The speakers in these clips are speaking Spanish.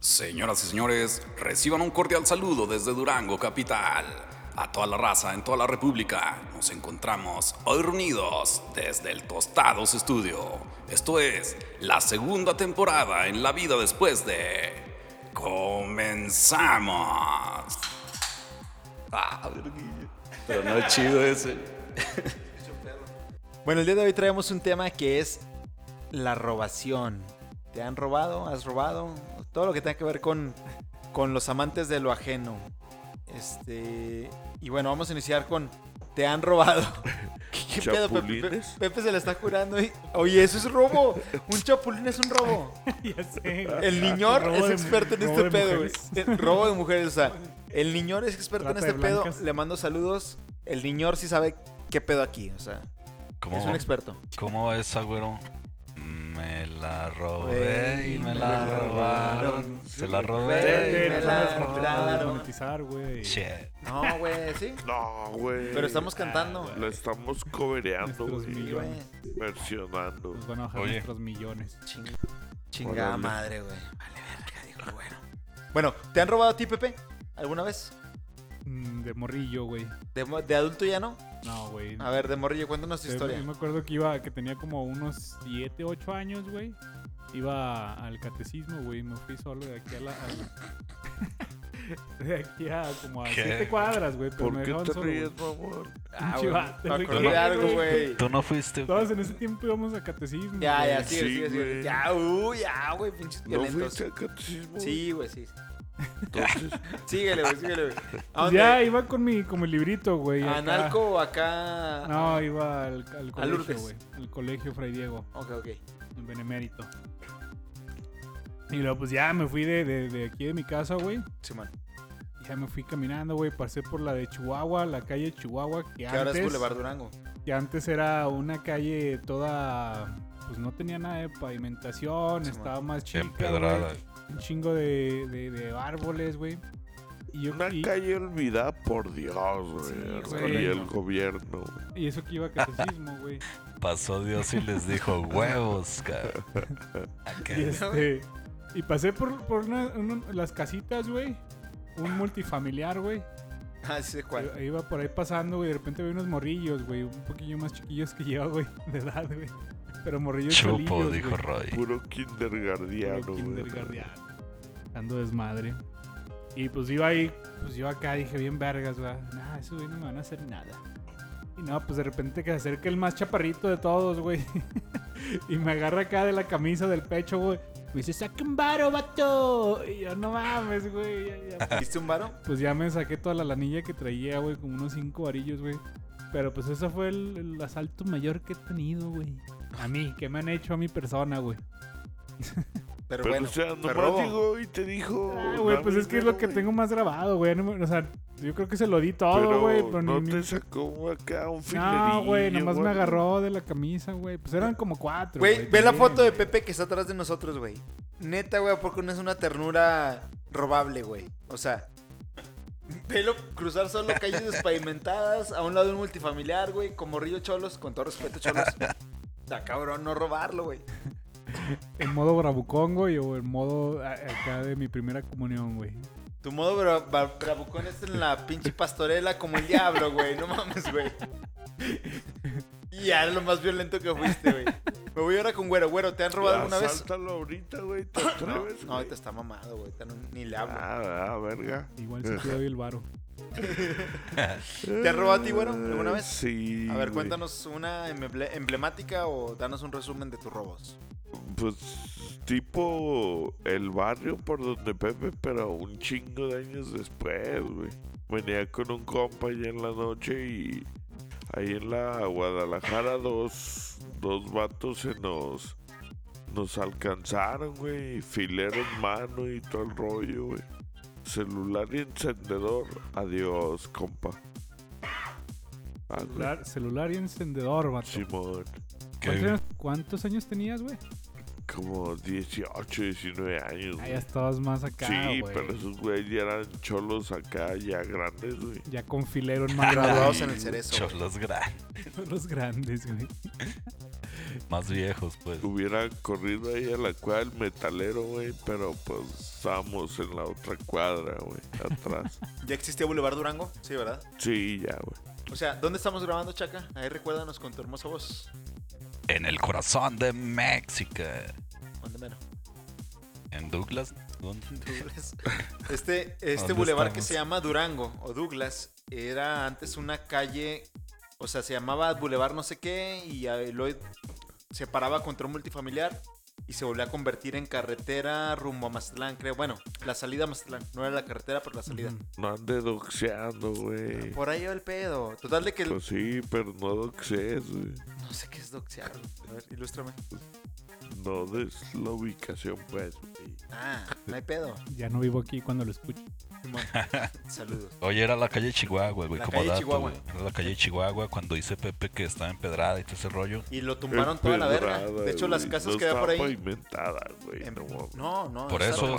Señoras y señores, reciban un cordial saludo desde Durango, capital. A toda la raza en toda la República, nos encontramos hoy reunidos desde el Tostados Studio. Esto es la segunda temporada en la vida después de... ¡Comenzamos! Ah. Pero no es chido ese. Bueno, el día de hoy traemos un tema que es la robación. ¿Te han robado? ¿Has robado? Todo lo que tenga que ver con, con los amantes de lo ajeno. Este. Y bueno, vamos a iniciar con. ¿Te han robado? ¿Qué, qué pedo, Pepe? Pepe? Se la está curando. y- Oye, eso es robo. Un chapulín es un robo. ya sé. El niñor Robo es de- experto en este pedo. El Robo de mujeres, o sea. El niñor es experto en este pedo. Le mando saludos. El niñor sí sabe qué pedo aquí, o sea. ¿Cómo, Es un experto. ¿Cómo es, agüero? Me la robé y me me la la robaron. robaron. Se la robé. me Espérate, la robaron. monetizar, güey. No, güey, sí. No, güey. Pero estamos cantando. Lo estamos cobereando, güey. Versionando. Nos van a bajar Oye. nuestros millones. Ching- chingada Órale. madre, güey. Vale, verga, dijo el güero. Bueno, ¿te han robado a ti, Pepe? ¿Alguna vez? Mm, de morrillo, güey. ¿De, de adulto ya no? No, güey. A ver, de morrillo, cuéntanos tu historia. Yo me acuerdo que iba, que tenía como unos 7, 8 años, güey. Iba al catecismo, güey. Me fui solo de aquí a la. al- de aquí a como a ¿Qué? 7 cuadras, güey. Pero ¿Por me qué te solo, ríes, mamón? Ah, güey, me acordé no- algo, güey. ¿Tú no fuiste? Todos en ese tiempo íbamos a catecismo. Ya, ya, sigue, Sí, sigue, sigue. güey. Ya, uh, ya, güey, pinches ¿No violentos. fuiste al catecismo? Sí, güey, sí. Entonces, Síguele, güey, síguele, güey. ¿A Pues dónde? ya iba con mi, con mi librito, güey. ¿A acá. Analco o acá? No, iba al, al colegio, güey. Al colegio Fray Diego, Ok, ok. en Benemérito. Y luego, pues ya me fui de, de, de aquí de mi casa, güey. Simón. Ya me fui caminando, güey. Pasé por la de Chihuahua, la calle Chihuahua, que, Que ahora es antes, Boulevard Durango. que antes era una calle toda. Pues no tenía nada de pavimentación, Sí, estaba más chica. Empedrada. güey. Un chingo de, de, de árboles, güey. Y yo una y- calle olvidada por Dios, Sí, güey. güey. y el gobierno, güey. Y eso que iba a catecismo, güey. Pasó Dios y les dijo huevos, cabrón. ¿A Y, este, y pasé por, por una- una- las casitas, güey. Un multifamiliar, güey. Ah, sí cuál. Iba- Iba por ahí pasando, güey. De repente vi unos morrillos, güey. Un poquillo más chiquillos que yo, güey. De edad, güey. Pero morrillos Chupo, dijo güey. Roy. Puro Puro kindergardiano, güey. kindergarten. Ando desmadre. Y pues iba ahí, pues yo acá dije bien vergas, güey. Nah, esos güey no me van a hacer nada. Y no, pues de repente que se acerca el más chaparrito de todos, güey. y me agarra acá de la camisa del pecho, güey. Me dice, saca un varo, vato. Y yo, no mames, güey. ya- ya". ¿Viste un varo? Pues ya me saqué toda la lanilla que traía, güey, como unos cinco varillos, güey. Pero pues ese fue el, el asalto mayor que he tenido, güey. A mí, que me han hecho a mi persona, güey. Pero, Pero, bueno, o sea, nomás llegó y te dijo. Ah, güey, pues "Dame es que es lo que güey". tengo más grabado, güey. O sea, yo creo que se lo di todo, Pero güey. Pero no ni- te sacó acá un filerillo. No, güey, nomás me agarró de la camisa, güey. Pues eran como cuatro. Güey, ve la foto de. Pepe que está atrás de nosotros, güey. Neta, güey, porque no es una ternura robable, güey. O sea, velo cruzar solo calles despavimentadas a un lado de un multifamiliar, güey, con morrillo cholos, con todo respeto, cholos. Da cabrón, no robarlo, güey. En modo bravucón, güey, o en modo a- acá de mi primera comunión, güey. Tu modo bra bra- bravucón es en la pinche pastorela como el diablo, güey. No mames, güey. Y ya era lo más violento que fuiste, güey. Me voy ahora con güero. Güero, ¿te han robado alguna vez? Asáltalo ahorita, güey. ¿Te No, atreves? no, güey? ahorita está mamado, güey. Ni le hablo. Ah, ah, verga. Igual si te doy el varo. ¿Te han robado a ti, güero, alguna vez? Sí. A ver, cuéntanos una emble- emblemática o danos un resumen de tus robos. Pues tipo el barrio por donde Pepe, pero un chingo de años después, güey. Venía con un compa allá en la noche y ahí en la Guadalajara dos, dos vatos se nos, nos alcanzaron, güey. Filero en mano y todo el rollo, güey. Celular y encendedor. Adiós, compa. Ah. Celular, celular y encendedor, vato. Simón. ¿Qué? ¿Cuántos años, cuántos años tenías, güey? Como 18, 19 años. Ah, ya estabas más acá, Sí, güey. pero esos güeyes ya eran cholos acá, ya grandes, güey. Ya con filero en mano. Graduados en el cerezo. Cholos grandes. Los grandes, güey. Más viejos, pues. Hubiera corrido ahí a la cual metalero, güey, pero pues estábamos en la otra cuadra, güey, atrás. ¿Ya existía Boulevard Durango? Sí, ¿verdad? Sí, ya, güey. O sea, ¿dónde estamos grabando, Chaca? Ahí recuérdanos con tu hermosa voz. En el corazón de México. ¿Dónde menos? En Douglas. ¿dónde? Douglas. Este, este ¿Dónde bulevar que estamos? se llama Durango o Douglas era antes una calle, o sea, se llamaba Boulevard no sé qué y luego se paraba contra un multifamiliar y se volvió a convertir en carretera rumbo a Mazatlán, creo. Bueno, la salida a Mazatlán. No era la carretera, pero la salida. No ande doxeando, güey. Por ahí va el pedo. Total de que... el- Pues sí, pero no doxees, güey. No sé qué es doxear. A ver, ilústrame. No des la ubicación, pues, güey. Ah, no hay pedo. Ya no vivo aquí cuando lo escucho. Saludos. Oye, era la calle Chihuahua, güey, La como calle dato, Chihuahua. güey. Era la calle Chihuahua cuando dice Pepe que estaba empedrada y todo ese rollo. Y lo tumbaron toda la verga. De hecho, las casas no que había por ahí... pavimentada, güey. em- no. No, no. Por eso,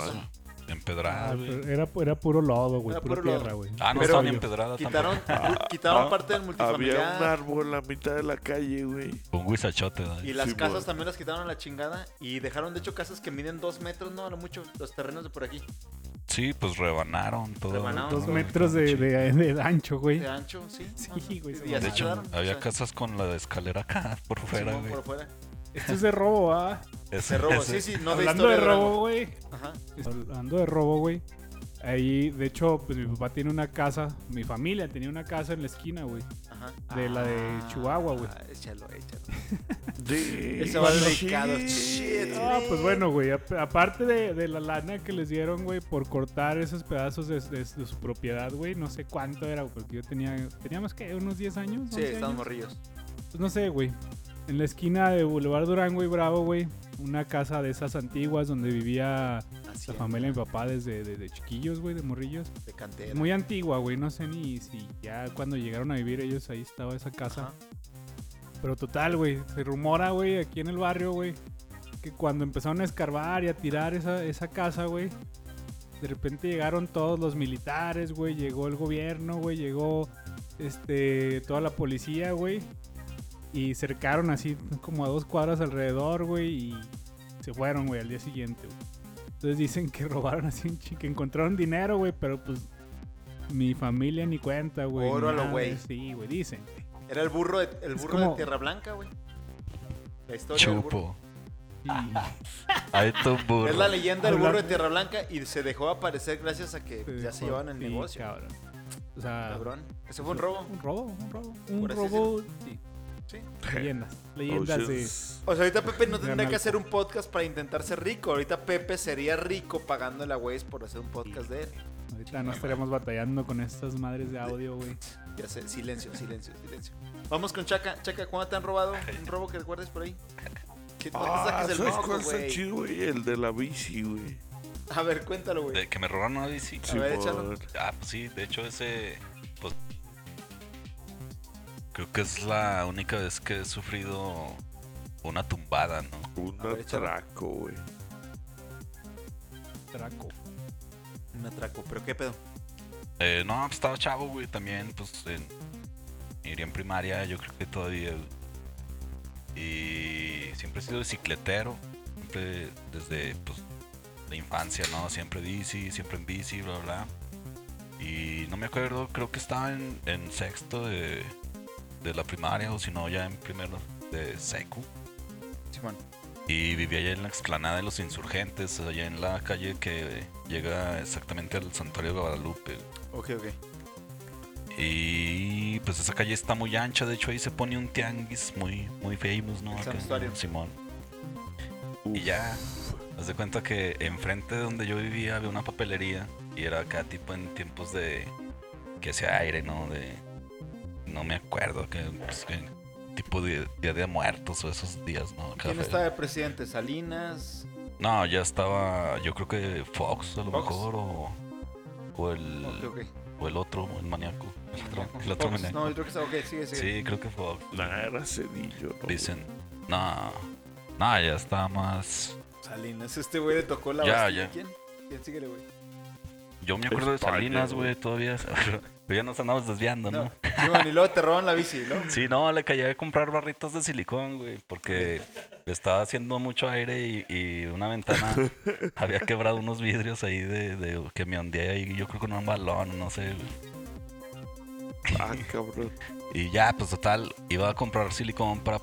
empedrada, Ah, era, era puro lodo, güey. Era Pura puro tierra, güey. Ah, no estaba ni empedrada Quitaron, tampoco. quitaron Ah, parte del multifamiliar. Había un árbol en la mitad de la calle, güey. Un guisachote, ¿no? Y las Sí, casas también las quitaron a la chingada. Y dejaron, de hecho, casas que miden dos metros, no, a lo mucho, los terrenos de por aquí. Sí, pues rebanaron todo. Rebanaron. Dos no, metros de, de, de ancho, güey. De ancho, sí. Sí, güey, se Y así De hecho, quedaron, o había sea, casas con la escalera acá por fuera, Simón güey. por fuera. Esto es de robo, ¿ah? Ese- De robo, sí, sí, no de Hablando de robo, güey. Ajá. Hablando de robo, güey. Ahí, de hecho, pues mi papá tiene una casa, mi familia tenía una casa en la esquina, güey. Ajá. De la de Chihuahua, güey. Ah, Échalo, échalo. De... Ese va dedicado. Shit. Ah, pues bueno, güey. ap- Aparte de, de la lana que les dieron, güey, por cortar esos pedazos de, de- de su propiedad, güey. No sé cuánto era, porque yo tenía. Teníamos que unos 10 años. Sí, 11 estamos años? morrillos. Pues no sé, güey. En la esquina de Boulevard Durango y Bravo, güey. Una casa de esas antiguas donde vivía Así la familia de mi papá desde de, de chiquillos, güey, de morrillos. de cantera. Muy antigua, güey. No sé ni si ya cuando llegaron a vivir ellos ahí estaba esa casa. Ajá. Pero total, güey. Se rumora, güey, aquí en el barrio, güey. Que cuando empezaron a escarbar y a tirar esa, esa casa, güey. De repente llegaron todos los militares, güey. Llegó el gobierno, güey. Llegó este, toda la policía, güey. Y cercaron así como a dos cuadras alrededor, güey. Y se fueron, güey, al día siguiente, güey. Entonces dicen que robaron así un que encontraron dinero, güey. Pero pues mi familia ni cuenta, güey. Oro a lo güey. Sí, güey, dicen. Era el burro de, el burro como- de Tierra Blanca, güey. La historia. Chupo. Ahí tu burro. Es la leyenda del burro de Tierra Blanca y se dejó aparecer gracias a que Se ya se llevaban el sí, negocio. cabrón. O sea, Cabrón. Ese fue un robo. Un robo, un robo. Un robo. Sí. Sí. Leyendas. Leyendas de. Oceans. O sea, ahorita Pepe no tendría que hacer un podcast para intentar ser rico. Ahorita Pepe sería rico pagándole a Waze por hacer un podcast de él. Ahorita no estaríamos batallando con estas madres de audio, güey. Ya sé, silencio, silencio, silencio. Vamos con Chaca. Chaca, ¿cuándo te han robado? Un robo que recuerdes por ahí. ¿Qué Ah, saques el ¿sabes moco, cuál está chido, güey? El de la bici, güey. A ver, cuéntalo, güey. De que me robaron una bici. A ver, échalo. Ah, pues sí, de hecho ese, creo que es la única vez que he sufrido una tumbada, ¿no? Un atraco, güey. Traco. Un atraco. ¿Pero qué pedo? Eh, no, pues estaba chavo, güey, también, pues, en, iría en primaria, yo creo que todavía. Y siempre he sido bicicletero, siempre desde, pues, la infancia, ¿no? Siempre bici, siempre en bici, bla, bla. Y no me acuerdo, creo que estaba en, en sexto de, de la primaria, o si no, ya en primero de secu. Simón. Y vivía allá en la explanada de los insurgentes, allá en la calle que llega exactamente al santuario de Guadalupe. Ok, ok. Y pues esa calle está muy ancha, de hecho ahí se pone un tianguis muy, muy famous, ¿no? El Acá, santuario. Simón. Uf. Y ya, haz de cuenta que enfrente de donde yo vivía había una papelería y era acá tipo en tiempos de que hacía aire, ¿no? De no me acuerdo que, pues, que tipo de día de muertos o esos días, ¿no? ¿Quién está de presidente? ¿Salinas? No, ya estaba, yo creo que Fox a lo Fox. mejor o, o el Ok, ok. o el otro, el maníaco, el otro, el otro Fox. maníaco. No, yo creo que está. Ok, sigue, sigue. Sí, creo que Fox. Nah, era Cedillo, ¿no? Dicen, no, no, ya está más. Salinas. Este güey le tocó la Ya, Bastilla. ya. ¿Quién? ¿Quién síguele, güey? Yo me acuerdo de España, Salinas, güey. güey, todavía. Pero ya nos andamos desviando, ¿no? No. Simón, y luego te roban la bici, ¿no? Sí, no, le caía a comprar barritos de silicón, güey, porque estaba haciendo mucho aire y, y una ventana había quebrado unos vidrios ahí de, de que me hundía ahí, yo creo con un balón, no sé. güey. Ah, cabrón. Y ya, pues total, iba a comprar silicón para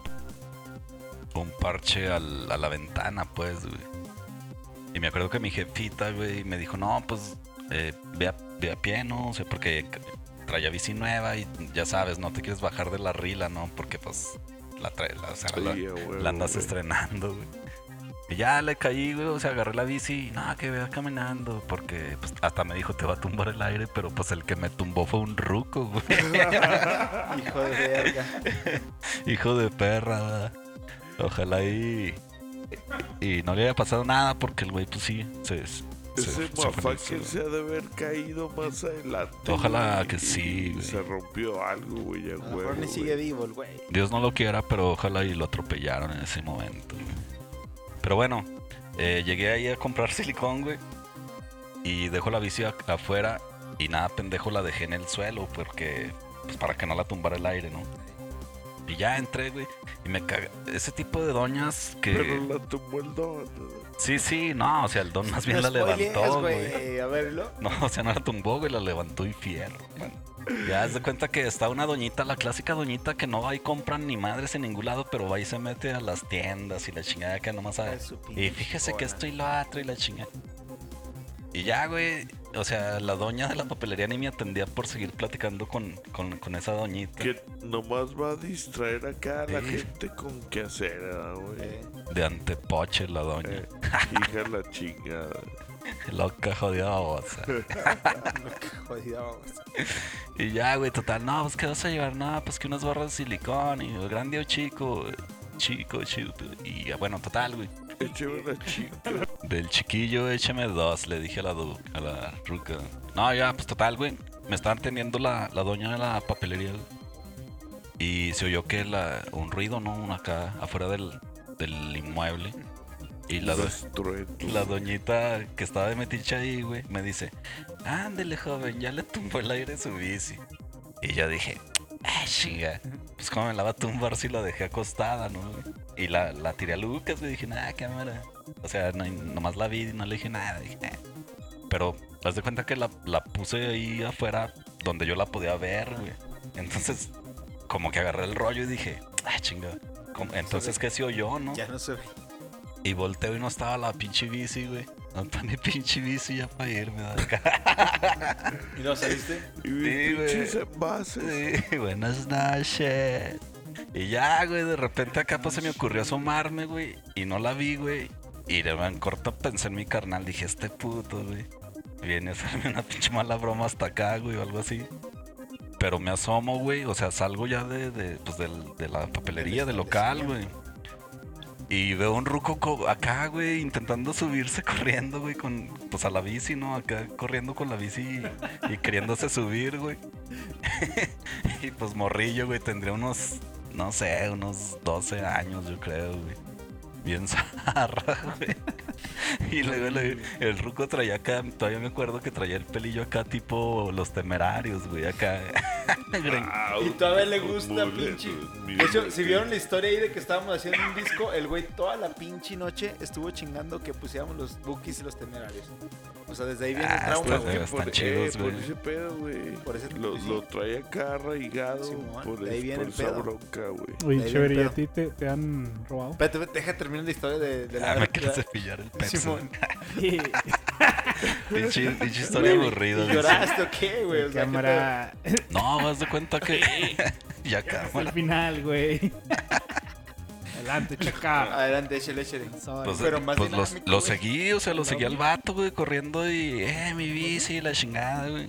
un parche al- a la ventana, pues, güey. Y me acuerdo que mi jefita, güey, me dijo, no, pues, eh, ve, a, ve a pie, ¿no? O sea, porque traía bici nueva y ya sabes, no te quieres bajar de la rila, ¿no? Porque, pues, la, trae, la, o sea, la- Sí, a huevo, la andas güey. estrenando, güey. Y ya le caí, güey, o sea, agarré la bici y no, que vea caminando, porque pues, hasta me dijo, te va a tumbar el aire, pero pues el que me tumbó fue un ruco, güey. Hijo de verga. Hijo de perra, ¿verdad? Ojalá y, y no le haya pasado nada porque el güey, pues sí, se, se, Ese motherfucker se ha de haber caído más adelante. Ojalá güey, que sí, güey. Se rompió algo, güey, a A lo huevo. mejor ni sigue güey. vivo el güey. Dios no lo quiera, pero ojalá y lo atropellaron en ese momento. güey. Pero bueno, eh, llegué ahí a comprar silicón, güey. Y dejo la bici afuera y nada, pendejo, la dejé en el suelo porque, pues para que no la tumbara el aire, ¿no? Y ya entré, güey. Y me caga. Ese tipo de doñas que. Pero la tumbó el don. Sí, sí, no, o sea, el don más bien la levantó, güey. güey. A verlo. No, o sea, no la tumbó, güey, la levantó y fierro. Bueno, ya haz de cuenta que está una doñita, la clásica doñita que no va y compran ni madres en ningún lado, pero va y se mete a las tiendas y la chingada que nomás sabe. Y fíjese que cola. esto y lo otro y la chingada. Y ya, güey, o sea, la doña de la papelería ni me atendía por seguir platicando con, con, con esa doñita. Que nomás va a distraer acá a la Sí. gente con qué hacer, ¿verdad, güey. De antepoche la doña. Eh, hija la chingada. Loca, jodida babosa. jodida, vamos. Y ya, güey, total, no, pues, ¿qué vas a llevar? No, pues que unas barras de silicón y el grande o chico. Chico, chico. Y ya, bueno, total, güey. Échame una chica. Del chiquillo, échame dos, le dije a la, du- a la ruca. No, ya, pues total, güey. Me estaban teniendo la, la doña de la papelería. güey. Y se oyó que la, un ruido, ¿no? Acá, afuera del, del inmueble. Y la, do- la doñita que estaba de metiche ahí, güey, me dice, ándele, joven, ya le tumbó el aire su bici. Y yo dije, ah, chinga, pues cómo me la va a tumbar si la dejé acostada, ¿no? Y la, la tiré a Lucas, güey, dije, nada, cámara. O sea, no- nomás la vi y no le dije nada, dije, "Ah". Pero, haz de cuenta que la, la puse ahí afuera donde yo la podía ver, güey. Entonces, como que agarré el rollo y dije, ah, chinga. Entonces, ¿qué se oyó, no? Ya no se ve. Y volteo y no estaba la pinche bici, güey. No está mi pinche bici ya para irme de acá. ¿Y no saliste? Sí, güey. Sí, buenas noches. Y ya, güey, de repente acá pues se me ocurrió asomarme, güey. Y no la vi, güey. Y de en corto pensé en mi carnal. Dije, este puto, güey. Viene a hacerme una pinche mala broma hasta acá, güey, o algo así. Pero me asomo, güey. O sea, salgo ya de, de, pues, del- de la papelería, del local, güey. Y veo un ruco co- acá, güey, intentando subirse corriendo, güey, con, pues a la bici, ¿no? Acá corriendo con la bici y, y queriéndose subir, güey. y pues morrillo, güey, tendría unos, no sé, unos 12 años, yo creo, güey. Bien zarra, güey. Y luego le- el ruco traía acá, todavía me acuerdo que traía el pelillo acá tipo los temerarios, güey, acá. Au, Y todavía le gusta, pinche. De hecho, si vieron la historia ahí de que estábamos haciendo un disco, el güey toda la pinche noche estuvo chingando que pusiéramos los bookies y los temerarios. O sea, desde ahí viene el Ah, trauma, está- güey. por, chidos, eh, por ese pedo, güey. Por ese- lo, sí. lo trae acá arraigado Simón, por, de ahí viene por el esa pedo. bronca, güey. Oye, chévere, ¿y a ti te, te han robado? Espérate, deja terminar la historia de, de la... Ah, me la- cepillar el pecho. Simón. Pinche, pinche historia Güey, aburrida. ¿y güey. ¿Lloraste o qué, güey? O sea, ¿qué cámara. No, vas de cuenta que. ya Hasta el cámara. final, güey. Adelante. Adelante, échale, échale. Pues, Pero más pues los- dinámico, lo güey. seguí, o sea, lo seguí al vato, güey, corriendo y, eh, mi bici, la chingada, güey.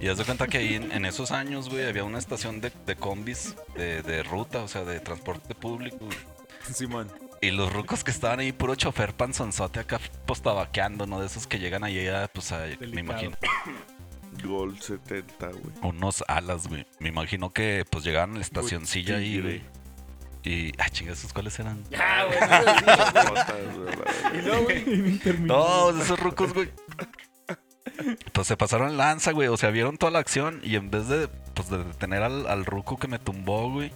Y haz de cuenta que ahí en, en esos años, güey, había una estación de, de combis de, de ruta, o sea, de transporte público. güey. Simón. Y los rucos que estaban ahí, puro chofer panzonzote acá, pues tabaqueando, ¿no? De esos que llegan ahí, a, pues, a, me imagino, Gol 70, güey. unos alas, güey. Me imagino que, pues, llegaban a la estacioncilla ahí, tigre. güey. Y, ah, chingas, ¿esos cuáles eran? Ya, güey. no. Y luego, güey. No, esos rucos, güey. Pues se pasaron lanza, güey. O sea, vieron toda la acción y en vez de, pues, de detener al, al ruco que me tumbó, güey.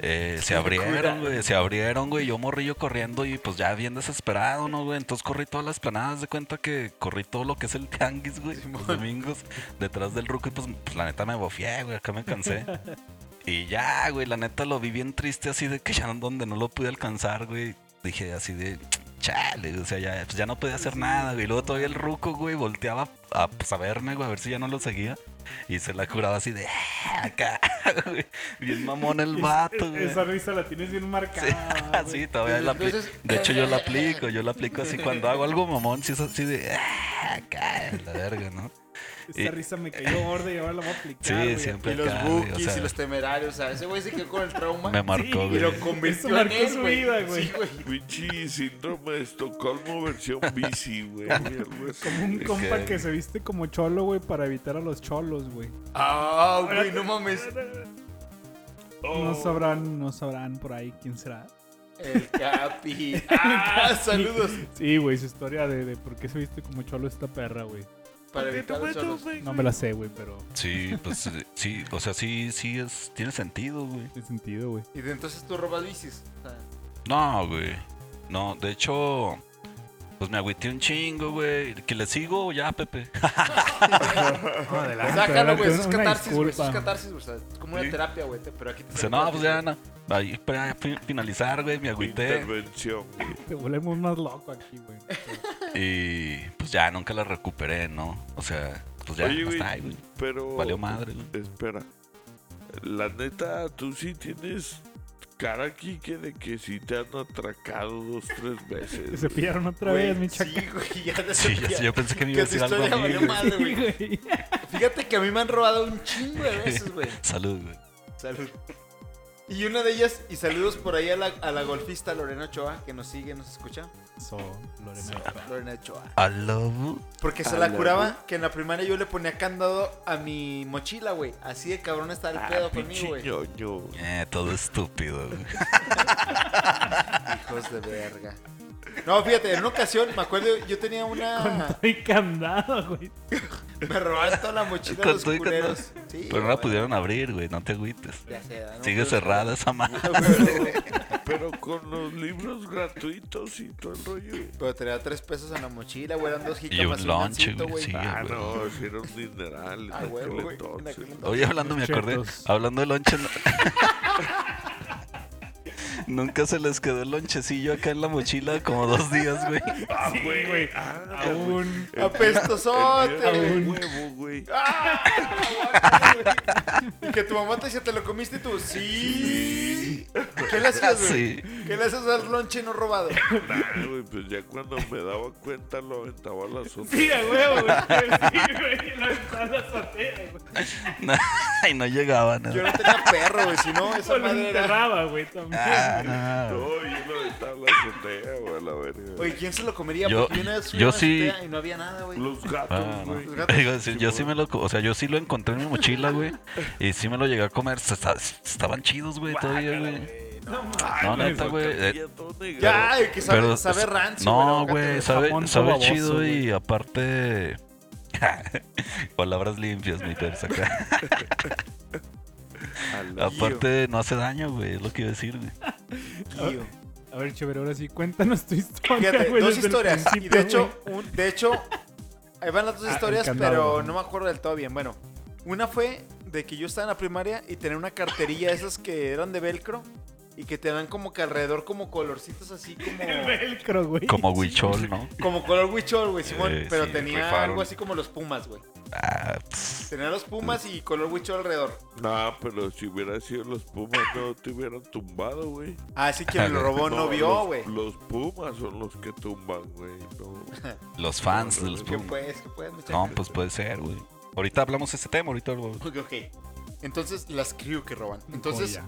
Eh, se abrieron, güey, se abrieron, güey. Yo morrillo corriendo y pues ya bien desesperado, ¿no, güey? Entonces corrí todas las planadas de cuenta que corrí todo lo que es el tianguis, güey. Los domingos detrás del ruco y pues, pues, la neta me bofié, güey. Acá me cansé. Y ya, güey, la neta lo vi bien triste así de que ya no- donde no lo pude alcanzar, güey. Dije así de, chale, o sea, ya, pues ya no podía hacer nada, güey. Y luego todavía el ruco, güey, volteaba a, pues, a verme, güey, a ver si ya no lo seguía. Y se la curaba así de, "Ah, acá, güey. Bien mamón el vato, güey. Esa risa la tienes bien marcada. Sí, todavía la aplico. De hecho, yo la aplico, yo la aplico así cuando hago algo mamón, si es así de, "Ah, acá, la verga, ¿no? Esa Y- risa me cayó gorda y ahora la voy a aplicar. Sí, güey. siempre Y los güey, o bookies sea, y los temerarios. O sea, ese güey se quedó con el trauma. Me marcó, Sí, y güey. lo convirtió Eso en marcó él, su güey. vida, güey. Sí, güey. Pinche síndrome de Estocolmo versión bici, güey. Como un compa que- se viste como cholo, güey, para evitar a los cholos, güey. Ah, güey, no mames. No sabrán, no sabrán por ahí quién será. El Capi. Ah, saludos. Sí, güey, su historia de, de por qué se viste como cholo esta perra, güey. Para evitar. No me la sé, güey, pero Sí, pues eh, sí, o sea, sí, sí es, tiene sentido, güey. tiene sentido, güey. Y de entonces tú robas bicis. O sea, No, güey. No, de hecho, pues me agüité un chingo, güey. Que le sigo ya, Pepe. adelante, Sácalo, güey. Eso es catarsis, güey. Eso es catarsis, güey. O sea, es como una Sí. terapia, güey. Pero aquí te Dice, sale no, pues ya, no. Ahí para fi- finalizar, güey, me agüité. Intervención, güey. Te volvemos más loco aquí, güey. Y pues ya nunca la recuperé, ¿no? O sea, pues ya, Oye, güey, hasta ahí, güey. pero... Valió madre, güey. Espera. La neta, tú sí tienes cara aquí que de que sí te han atracado dos, tres veces. cepillaron otra Güey, vez, mi Sí, chaca. güey. Ya te Sí, sé, yo pensé que me iba a decir algo a mí, güey. madre, Sí, güey. güey. Fíjate que a mí me han robado un chingo de veces, güey. Salud, güey. Salud. Y una de ellas, y saludos por ahí a la, a la golfista Lorena Ochoa, que nos sigue, nos escucha. So, Lorena. Lorena Ochoa. I love you. Porque se la curaba que en la primaria yo le ponía candado a mi mochila, güey. Así de cabrón está el pedo Ah, conmigo, güey. ñoño. Eh, todo estúpido, güey. Hijos de verga. No, fíjate, en una ocasión, me acuerdo, yo tenía una... Estoy candado, güey. Me robaron toda la mochila Con de los todo y candado. culeros. Sí, Pero no la güey. pudieron abrir, güey, no te agüites. Ya sé, ¿no? Sigue Pero- cerrada esa madre. Pero con los libros gratuitos y todo el rollo. Pero tenía tres pesos en la mochila, güey. Eran dos Y jicamas un y un lonche, gansito, güey, sí. Ah, güey. no, si era un dineral. Ah, güey, aquel güey. En entonces. aquel entonces. Oye, hablando, me acordé. Chetos. Hablando de lonche. no- Nunca se les quedó el lonchecillo acá en la mochila como dos días, güey. Ah, Sí, güey. güey. Ah. Apestosote, güey. mío era de huevo, güey. Y que tu mamá te decía, ¿te lo comiste tú? Sí. ¿Qué le hacías, güey? Sí. ¿Qué le hacías al lonche no robado? Nah, güey, pues ya cuando me daba cuenta lo aventaba a la azotea. Sí, a huevo, güey. Sí, güey. La ventana la azotea, güey. y no llegaban. ¿no? Yo no tenía perro, güey. Si no, esa lo madre era... enterraba, güey, también. Ah, No, aventaba a la azotea, güey, a la verga. Oye, ¿quién se lo comería? Yo- Porque una vez fui yo a la sí- azotea Y no había nada, güey. Los gatos, Ah, no. güey. Los gatos. Digo, sí, yo sí me lo, co- o sea, yo sí lo encontré en mi mochila, güey. Y sí me lo llegué a comer. Se esta- Estaban chidos, güey, todavía, güey. Ay, No, güey, neta, lo güey, eh, cambié todo negro. Ya, el que sabe, Pero sabe rancio, No, aguacate, güey, sabe, jamón sabe baboso, chido güey. y aparte. Palabras limpias, mi persa acá. Aparte, no hace daño, güey, es lo que iba a decir, güey. A ver, chévere, ahora sí, cuéntanos tu historia, Fíjate, güey. dos historias. Y de hecho, un- de hecho, ahí van las dos Ah, historias, candado, pero güey. no me acuerdo del todo bien. Bueno, una fue de que yo estaba en la primaria y tenía una carterilla esas que eran de velcro y que te dan como que alrededor como colorcitos así como El velcro, güey. Como huichol, ¿no? como color huichol, güey, Simón, Eh, pero sí, tenía algo así como los pumas, güey. Ah, Tenía los pumas y color huichol alrededor. No, pero si hubiera sido los Pumas, no te hubieran tumbado, güey. Ah, sí quien lo robó no vio, güey. Los Pumas son los que tumban, güey. No. los fans de los ¿Qué Pumas. pues? ¿Qué pues, muchacho? No, pues puede ser, güey. Ahorita hablamos de ese tema, ahorita lo- Ok, ok. Entonces, las crew que roban. Entonces.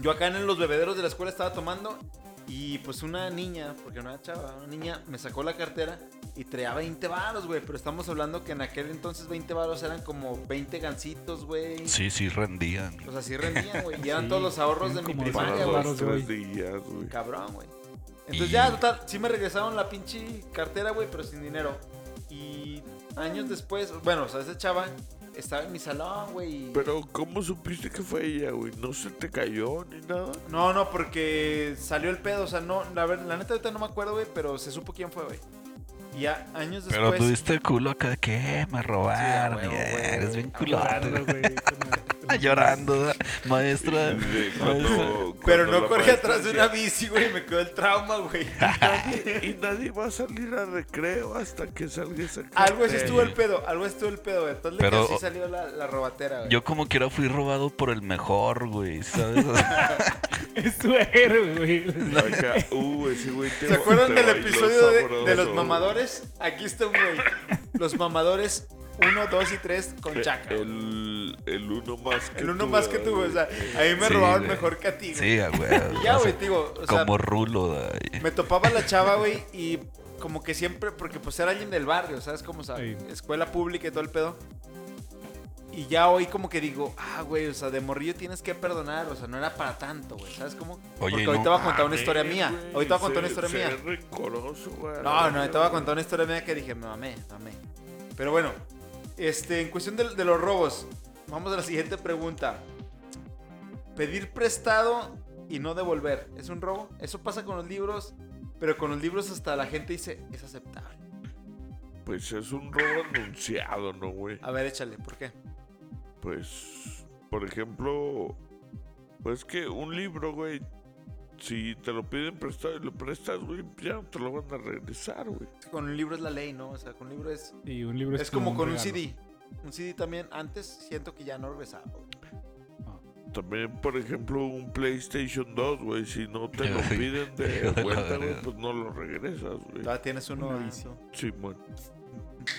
Yo acá en los bebederos de la escuela estaba tomando y pues una niña, porque era chava, una niña me sacó la cartera y traía 20 varos, güey. Pero estamos hablando que en aquel entonces 20 varos eran como 20 gancitos, güey. Sí, sí, rendían. O sea, sí rendían, güey. Y eran Sí, todos los ahorros de mi primaria, güey. Cabrón, güey. Entonces Y- ya, total, sí me regresaron la pinche cartera, güey, pero sin dinero. Y años después, bueno, o sea, esa chava estaba en mi salón, güey. Pero, ¿cómo supiste que fue ella, güey? ¿No se te cayó ni nada? No, no, porque salió el pedo, o sea, no, la, ver- la neta ahorita no me acuerdo, güey, pero se supo quién fue, güey. Y ya años Pero después... tuviste el culo acá de que me robaron. Sí, y, güey. eres bien A culote. Llorando, maestra. Cuando- Pero no corrí atrás de una bici, güey, me quedó el trauma, güey. Y nadie va a salir a recreo hasta que salga esa Algo así cartera". estuvo el pedo, algo así estuvo el pedo, güey. Entonces Pero- así salió la, la robatera, güey. Yo como quiera fui robado por el mejor, güey, ¿sabes? Es tu héroe, güey. Acá, uh, ese güey te ¿Se acuerdan del episodio de, de los mamadores? Aquí está un güey. Los mamadores 1, 2 y 3 con Eh, Chaca. El, El, el uno más que uno tú, más que ¿verdad, tú, güey? o sea, a mí me Sí, robaron güey. mejor que a ti, güey. sí, a güey. Y ya, güey, sea, digo, o sea, como rulo, güey. me topaba la chava, güey, y como que siempre, porque pues era alguien del barrio, ¿sabes cómo? O sea, Sí. escuela pública y todo el pedo. Y ya hoy como que digo, ah, güey, o sea, de morrillo tienes que perdonar, o sea, no era para tanto, güey, ¿sabes cómo? Oye, Porque no- ahorita voy a contar una historia mía. Ahorita voy a contar una historia mía. rencoroso, güey. No, no, te voy a contar una historia mía que dije, me mamé, mamé. Pero bueno, este, en cuestión de, de los robos, vamos a la siguiente pregunta. Pedir prestado y no devolver, ¿es un robo? Eso pasa con los libros, pero con los libros hasta la gente dice, es aceptable. Pues es un robo anunciado, ¿no, güey? A ver, échale, ¿por qué? Pues, por ejemplo, pues que un libro, güey, si te lo piden prestado y lo prestas, güey, ya no te lo van a regresar, güey. Con un libro es la ley, ¿no? O sea, con un libro es... Y un libro es, Es como con un regalo. CD. Un CD también, antes siento que ya no regresaba. güey. También, por ejemplo, un PlayStation 2, güey, si no te lo Sí. piden de de vuelta, güey, pues no lo regresas, güey. Todavía tienes uno. Bici. Sí, bueno.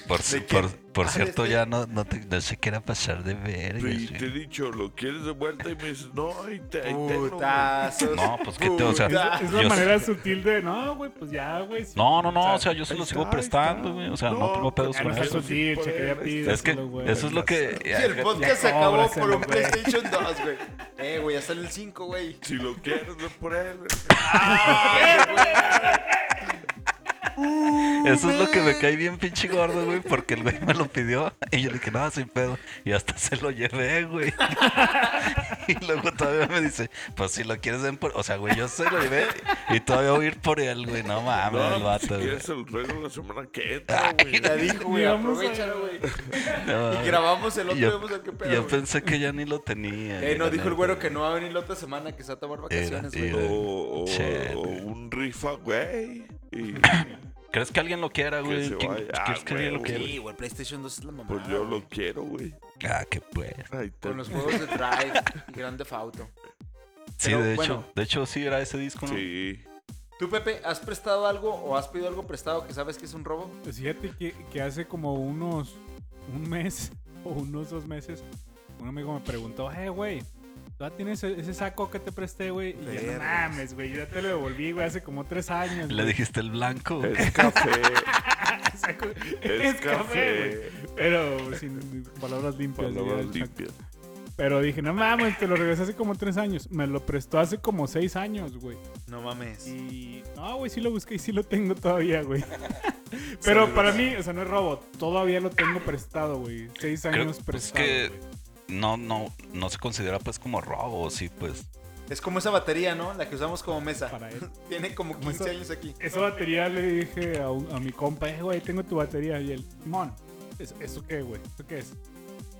Por, ¿De si- qué? por, por Ah, cierto, ¿de ya no, no, te, no se quiera pasar de ver. Y te he dicho, ¿lo quieres de vuelta? Y me dices, no, ahí te, ahí tengo, güey. Putazos. No, pues que te, o sea, Es Yo manera sutil de, no, güey, pues ya, güey. sí. No, no, no, o sea, yo se lo sigo prestando, güey. O sea, no, No, tengo pedos Ya con no eso. sutil, sí, pues. Es que eso es lo que. Y el podcast se acabó por un güey. PlayStation 2, güey. Eh, güey, ya sale el 5, güey. Si lo quieres, ve por él, güey. Eso es lo que me cae bien pinche gordo, güey, porque el güey me lo pidió y yo le dije, no, sin pedo. Y hasta se lo llevé, güey. Y luego todavía me dice, pues si lo quieres ven por... O sea, güey, yo se lo llevé y todavía voy a ir por él, güey. No mames, No, el vato, si güey. quieres el ruego la semana que entra, güey. Ya dijo, güey, aprovechalo, güey. No, Y grabamos el otro y vemos el que pedo. yo güey. pensé que ya ni lo tenía. Eh, no, la dijo el güero que no va a venir la otra semana, que se va a tomar vacaciones, Era, güey. era. O, o- o un rifa, güey. Y ¿Crees que alguien lo quiera, Que güey? se ¿Quién- vaya. ¿Crees Ah, que alguien lo quiera? Sí, güey, PlayStation 2 es la mamá. pues yo lo quiero, güey. Ah, que pues. Te- Con los juegos de Drive y Grande Auto. Sí, Pero, de hecho, bueno. de hecho sí era ese disco, ¿no? Sí. ¿Tú, Pepe, has prestado algo o has pedido algo prestado que sabes que es un robo? Pues fíjate que, que hace como unos. Un mes o unos dos meses. Un amigo me preguntó, eh, güey. ¿Todavía tienes e- ese saco que te presté, güey? Y yo, no mames, güey. Ya te lo devolví, güey, hace como tres años. Le güey. dijiste el blanco. güey. Es café. Saco- es güey. café. Pero sin palabras limpias. Palabras limpias. Pero dije, no mames, te lo regresé hace como tres años. Me lo prestó hace como seis años, güey. No mames. Y. No, güey, sí lo busqué y sí lo tengo todavía, güey. Pero para mí, o sea, no es robo. Todavía lo tengo prestado, güey. Seis Creo- años pues, prestado. que- güey. No, no, no se considera pues como robo, sí, pues. Es como esa batería, ¿no? La que usamos como mesa. Para él. Tiene como Como 15 esa- años aquí. Esa batería le dije a, un- a mi compa, eh, güey, tengo tu batería. Y él, Simón, ¿eso, ¿eso qué, güey? ¿Eso qué es?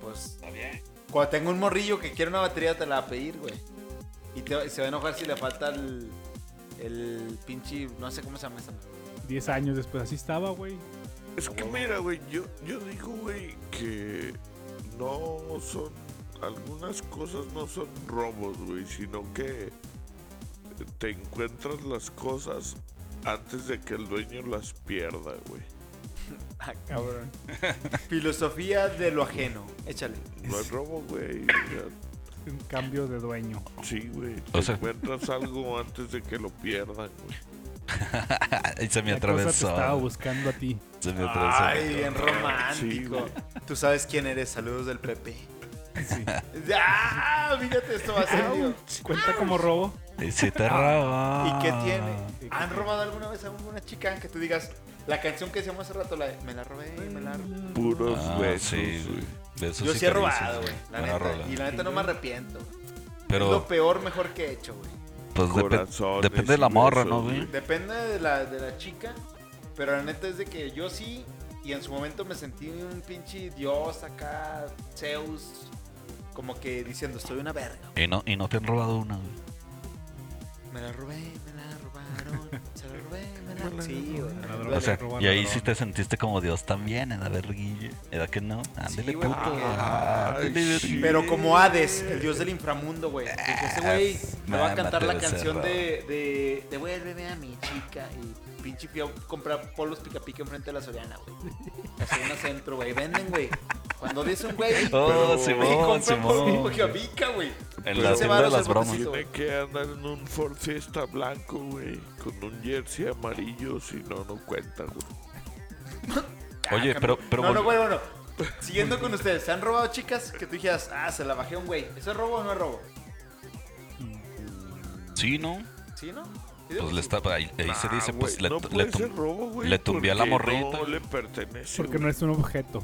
Pues. Cuando tengo un morrillo que quiere una batería, te la va a pedir, güey. Y te- se va a enojar si le falta el. El pinche. No sé cómo se llama esa. Diez años después, así estaba, güey. Es que mira, güey, yo, yo digo, güey, que no son. Algunas cosas no son robos, güey, sino que te encuentras las cosas antes de que el dueño las pierda, güey. Ah, cabrón. Filosofía de lo ajeno. Échale. No es robo, güey. Un cambio de dueño. Sí, güey. O Te sea- encuentras algo antes de que lo pierdan, güey. Se me La cosa te atravesó. estaba buscando a ti. Se me atravesó. Ay, bien Sí, romántico. Tú sabes quién eres. Saludos del Pepe. Sí. ¡Ah! Fíjate, esto va a ser. digo. Cuenta como robo. Y si te robó. ¿Y qué tiene? ¿Han robado alguna vez a alguna chica que tú digas, La canción que decíamos hace rato, la de Me la robé, me la robé. Puros Ah, besos, sí, güey. Eso Yo sí he robado, güey. La neta. Y la neta no me arrepiento. Es Pero, lo peor mejor que he hecho, güey. Pues depende de la morra, ¿no, güey. Depende de la, de la chica, pero la neta es de que yo sí, y en su momento me sentí un pinche dios acá, Zeus, como que diciendo, estoy una verga. Y no, y no te han robado una, güey. Me la robé, me Sí, güey. O sea, y ahí sí te sentiste como Dios también, en la verguilla. ¿Era que no? Ándele, güey, puto. Ay, sí. Pero como Hades, el dios del inframundo, güey. Dije, ese güey me va a cantar la canción de, de Devuélveme a mi chica. Y pinche fui a comprar polos pica pica enfrente de la Soriana, güey. Así en centro, güey. Venden, güey. Cuando dice un güey, Oh, Simón, Simón. pica pica, güey. En la tienda de las bromas. Tiene que andar en un Ford Fiesta blanco, güey. Con un jersey amarillo, si no, no cuenta, güey. Oye, pero, pero no, no, güey, bueno. Siguiendo con ustedes, ¿se han robado chicas que tú dijeras, ah, se la bajé a un güey? ¿Eso es robo o no es robo? Sí, ¿no? ¿Sí, no? Pues le está, ahí, ahí se Nah, dice, pues le, no le tum- robo, güey, le tumbé a la morrita. No le pertenece. Porque no es un objeto.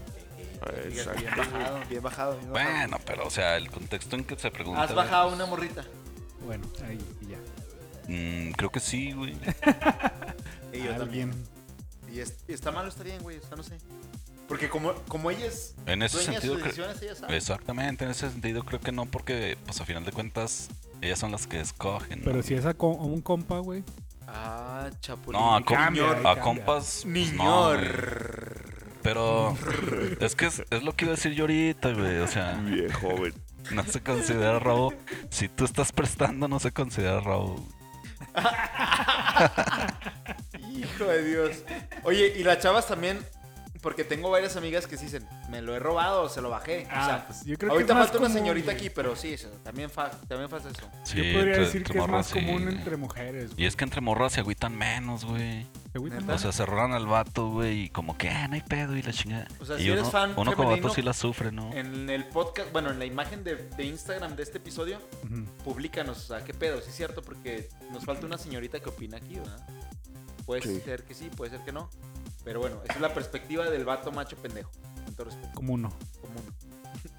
Bien Exacto. bajado, bien bajado. bien bajado. Bueno, pero o sea, el contexto en que se pregunta. ¿Has bajado una morrita? Bueno, ahí y ya. Mm, creo que sí, güey. Y yo también. Y, es- y está mal o está bien, güey, o sea, no sé. Porque como, como ella es En ese dueña de sentido, sus cre- decisiones, ella sabe. exactamente, en ese sentido creo que no, porque pues a final de cuentas ellas son las que escogen. ¿no? Pero si es a, un compa, güey. Ah, chapulín. No, a, com- cambia, a compas. pues, no, Niñor. güey. pero es que es, es lo que iba a decir yo ahorita, güey. O sea, Bien joven. no se considera robo. Si tú estás prestando, no se considera robo. Hijo de Dios. Oye, y las chavas también, porque tengo varias amigas que dicen, me lo he robado o se lo bajé. Ah, o sea, pues yo creo que ahorita falta una común, señorita güey. aquí, pero sí, eso, también, fa- también pasa eso. Sí, Yo podría entre- decir entre que es más común sí. entre mujeres. Y es que entre morras se agüitan menos, güey. ¿Te agüitan ¿Neta? O sea, se roban al vato, güey, y como que, ah, no hay pedo y la chingada. O sea, y si uno, eres fan uno como vato sí la sufre, ¿no? En el podcast, bueno, en la imagen de, de Instagram de este episodio, Ujú. públicanos, o sea, qué pedo, sí es cierto, porque nos falta una señorita que opina aquí, ¿verdad? Puede Sí. ser que sí, puede ser que no. Pero bueno, esa es la perspectiva del vato macho pendejo. Con todo respeto, Como uno. como uno.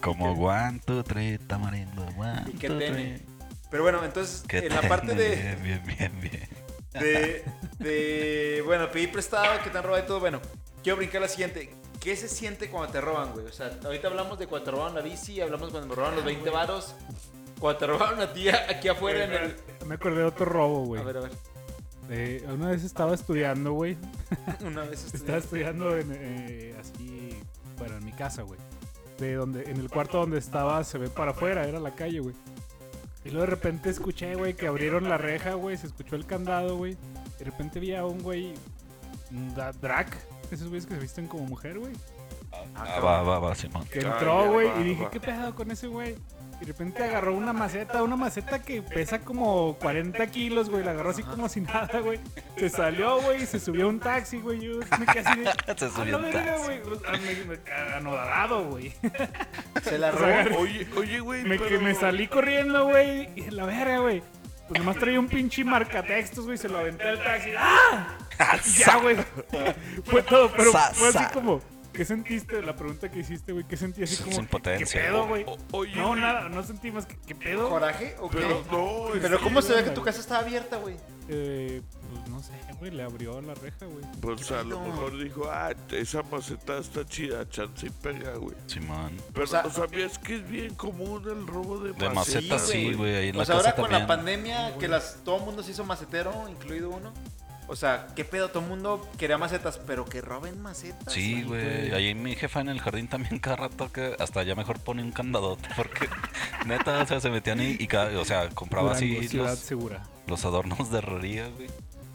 Como one, two, three, tamarindo, one, Y que two, tiene. three. Pero bueno, entonces, en la parte de, Bien, bien, bien. de, de, bueno, pedir prestado, que te han robado y todo, bueno, quiero brincar a la siguiente. ¿Qué se siente cuando te roban, güey? O sea, ahorita hablamos de cuando te robaron la bici, hablamos cuando me robaron los 20 varos, cuando te robaron a ti aquí afuera en el... Me acordé de otro robo, güey. A ver, a ver. Eh, una vez estaba estudiando, güey. Una vez Estaba estudié- estudiando en, eh, así, bueno, en mi casa, güey. De donde, en el cuarto donde estaba se ve para afuera, era la calle, güey. Y luego de repente escuché, güey, que abrieron la reja, güey, se escuchó el candado, güey. De repente vi a un güey, un drag, esos güeyes que se visten como mujer, güey. Ah, va, va, va, Simón. Que Ah, entró, güey, y dije. ¿qué pedo con ese güey? Y de repente agarró una maceta, una maceta que pesa como 40 kilos, güey. La agarró así como si nada, güey. Se salió, güey, y se subió a un taxi, güey. Yo me quedé así de. Se "A subió un taxi. güey". O sea, me- me- Anodado, güey. Se la O sea, robó. Oye, oye, güey. Me, que pero- me salí corriendo, güey. Y en la verga, güey. Pues nomás traía un pinche marcatextos, güey. Se lo aventé al taxi. ¡Ah! Y ya, güey. Fue todo, pero fue así como. ¿Qué sentiste? La pregunta que hiciste, güey. ¿Qué sentí así como. ¿Qué pedo, güey. No, nada, no sentí más que. ¿Qué pedo? ¿Coraje o qué? Pero no, Pero ¿cómo se ve que tu casa estaba abierta, güey? Eh, pues no sé, güey. Le abrió la reja, güey. Pues a lo mejor dijo, ah, esa maceta está chida, chance y pega, güey. Simón. Pero O sea- ¿no sabías que es bien común el robo de, De macetas? maceta, Sí, sí, güey. güey. Ahí en O la sea, casa ahora con la pandemia, que las, todo el mundo se hizo macetero, incluido uno. O sea, ¿qué pedo? Todo el mundo quería macetas, pero que roben macetas. Sí, güey. Ahí mi jefa en el jardín también cada rato que hasta ya mejor pone un candadote porque neta, o sea, se metían y, y cada, o sea, compraba Durango, así ciudad los, segura. los adornos de herrería, güey.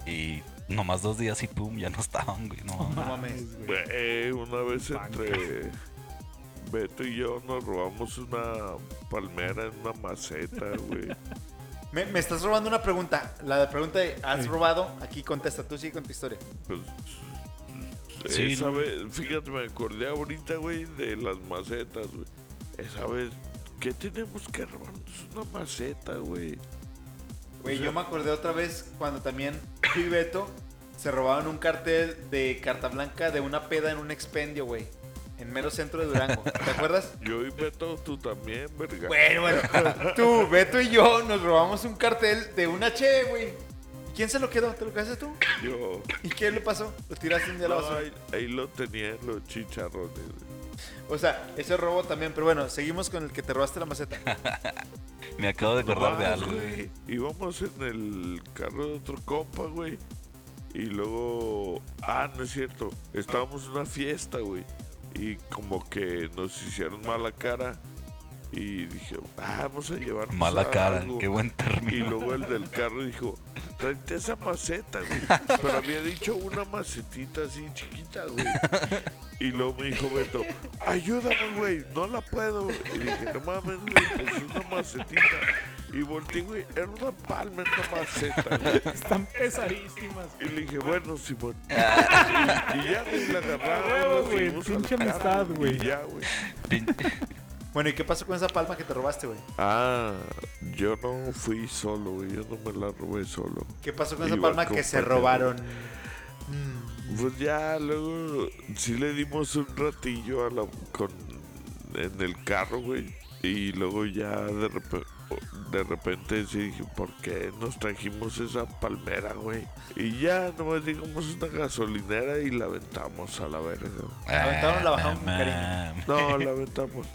Y nomás dos días y pum, ya no estaban, güey. No, No mames. güey. Güey, una vez entre Beto y yo nos robamos una palmera en una maceta, güey. Me, me estás robando una pregunta. La pregunta de ¿has Sí. robado? Aquí contesta, tú sigue con tu historia. Pues, Sí, esa ¿no? vez, fíjate, me acordé ahorita, güey, de las macetas, güey. Esa vez, ¿qué tenemos que robarnos? Una maceta, güey. Güey, O sea- yo me acordé otra vez cuando también fui Beto se robaron un cartel de carta blanca de una peda en un expendio, güey. En mero centro de Durango. ¿Te acuerdas? Yo y Beto, tú también, verga. Bueno, bueno. Tú, Beto y yo nos robamos un cartel de una che, güey. ¿Quién se lo quedó? ¿Te lo quedaste tú? Yo. ¿Y qué le pasó? Lo tiraste un día a la No, basura. ahí, ahí lo tenía en los chicharrones. güey. O sea, ese robo también. Pero bueno, seguimos con el que te robaste la maceta. Me acabo de acordar de algo, güey. güey. Íbamos en el carro de otro compa, güey. Y luego. Ah, no es cierto. Estábamos en una fiesta, güey. Y como que nos hicieron mala cara. Y dije, ah, vamos a llevar. Mala cara, algo. qué buen Y término. luego el del carro dijo, tráete esa maceta, güey. Pero había dicho una macetita así chiquita, güey. Y luego me dijo Beto, ayúdame, güey, no la puedo. Y dije, no mames, güey, pues es una macetita. Y volteé, güey, era una palma una maceta, güey. Están pesadísimas. Y le dije, bueno, Simón. Y, y ya, güey, la agarramos, nos güey, pinche amistad, güey. Y ya, güey. Bueno, ¿y qué pasó con esa palma que te robaste, güey? Ah, yo no fui solo, güey, yo no me la robé solo. ¿Qué pasó con esa Iba palma que se robaron? Pues ya, luego sí le dimos un ratillo a la, con, en el carro, güey. Y luego ya de, repe- de repente sí dije, ¿por qué nos trajimos esa palmera, güey? Y ya nomás llegamos a una gasolinera y la aventamos a la verga. aventaron, la bajaron con Ah, cariño. No, la aventamos.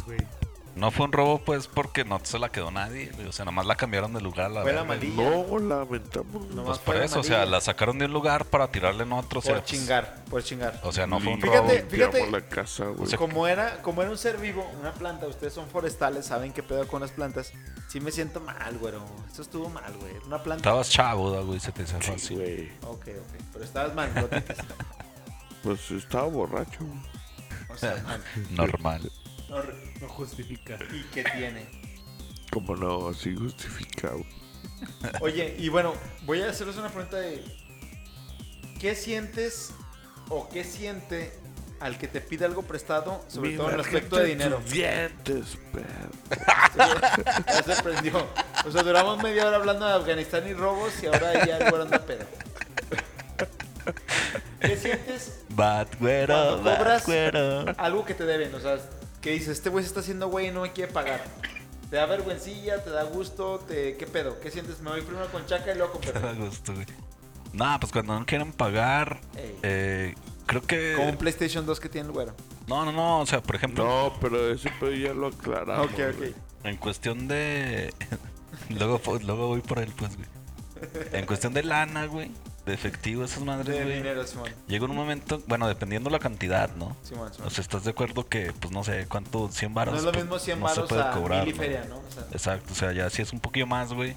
Mames, güey. No fue un robo, pues, porque no se la quedó nadie. güey. O sea, nomás la cambiaron de lugar. a La Fue la amarilla. No, la aventamos. No. Pues fue por la eso, o sea, amarilla. la sacaron de un lugar para tirarle en otro. o sea, Por pues, chingar, por chingar. O sea, no fue un Fíjate, robo. fíjate. La casa, güey. Como era, como era un ser vivo, una planta, ustedes son forestales, saben qué pedo con las plantas. Sí me siento mal, güero. Eso estuvo mal, güey. Era Una planta. Estabas chavo, güey, se te hizo Sí, fácil. güey. Ok, ok. Pero estabas mal, no te- Pues estaba borracho. O sea, mal. Normal. No justifica. ¿Y qué tiene? Como no, así justificado. Oye, y bueno, voy a hacerles una pregunta de. ¿Qué sientes o qué siente al que te pide algo prestado, sobre Mi todo en el aspecto de dinero? dientes, perro. Ya se prendió. O sea, duramos media hora hablando de Afganistán y robos y ahora ya el güero anda pedo. ¿Qué sientes Bad güero, Cuando bad cobras- güero. algo que te deben? O sea, que dices, este güey se está haciendo güey y no me quiere pagar. ¿Te da vergüencilla? ¿Te da gusto? Te... ¿Qué pedo? ¿Qué sientes? Me voy primero con Chaca y luego con Pepe. da gusto, güey. Nah, pues cuando no quieren pagar, eh, creo que... Como un PlayStation 2 que tiene el güero. No, no, no, o sea, por ejemplo, No, pero ese pedo ya lo aclaramos. Ok, güey. ok. en cuestión de... luego, luego voy por él, pues, güey. En cuestión de lana, güey, de efectivo, esas madres, De dinero, Simón. Llega un momento, bueno, dependiendo la cantidad, ¿no? Simón, Simón. O sea, ¿estás de acuerdo que, pues, no sé, cuánto, 100 baros? no es lo mismo 100 no se baros puede a cobrar, mil y ¿no? feria, ¿no? O sea, Exacto, o sea, ya si es un poquillo más, güey,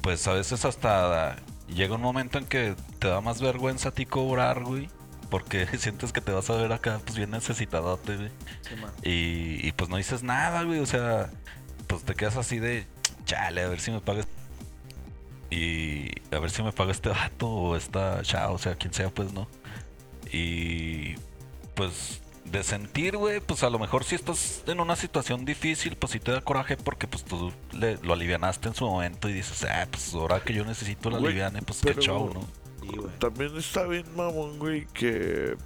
pues a veces hasta llega un momento en que te da más vergüenza a ti cobrar, güey, porque sientes que te vas a ver acá, pues bien necesitadote, güey, y, y, pues no dices nada, güey, o sea, pues te quedas así de, chale, a ver si me pagas. Y a ver si me paga este vato o esta chava, o sea, quien sea, pues, ¿no? Y pues de sentir, güey, pues a lo mejor si estás en una situación difícil, pues sí te da coraje porque pues tú le- lo alivianaste en su momento y dices, ah, pues ahora que yo necesito la aliviane, pues qué show, ¿no? Sí. También está bien, mamón, güey, que,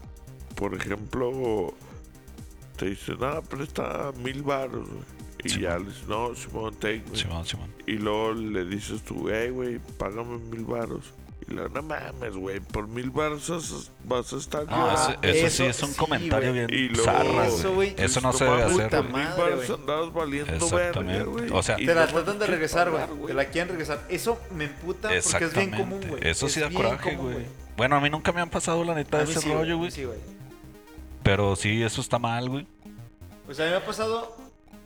por ejemplo, te dicen, ah, presta mil baros, güey. Y Simón. ya le dices, no, Simón, ten, güey. Simón, Simón. Y luego le dices tú, hey, güey, págame mil baros. Y luego, no mames, güey, por mil baros vas- vas a estar Ah, ese- eso, sí eso es un sí, comentario güey. bien Y luego- zarra, Eso, güey. güey. Eso no se mames, debe puta hacer. Por güey. mil madre, baros güey. andabas valiendo Exactamente. verga, güey. O sea- Y Te la no tratan de regresar, güey. Te la quieren regresar. Eso me emputa porque es bien común, güey. Eso Es sí da bien coraje, común, güey. Bueno, a mí nunca me han pasado la neta A de mí ese sí, rollo, güey. Sí, güey. Pero sí, eso está mal, güey. O sea, a mí me ha pasado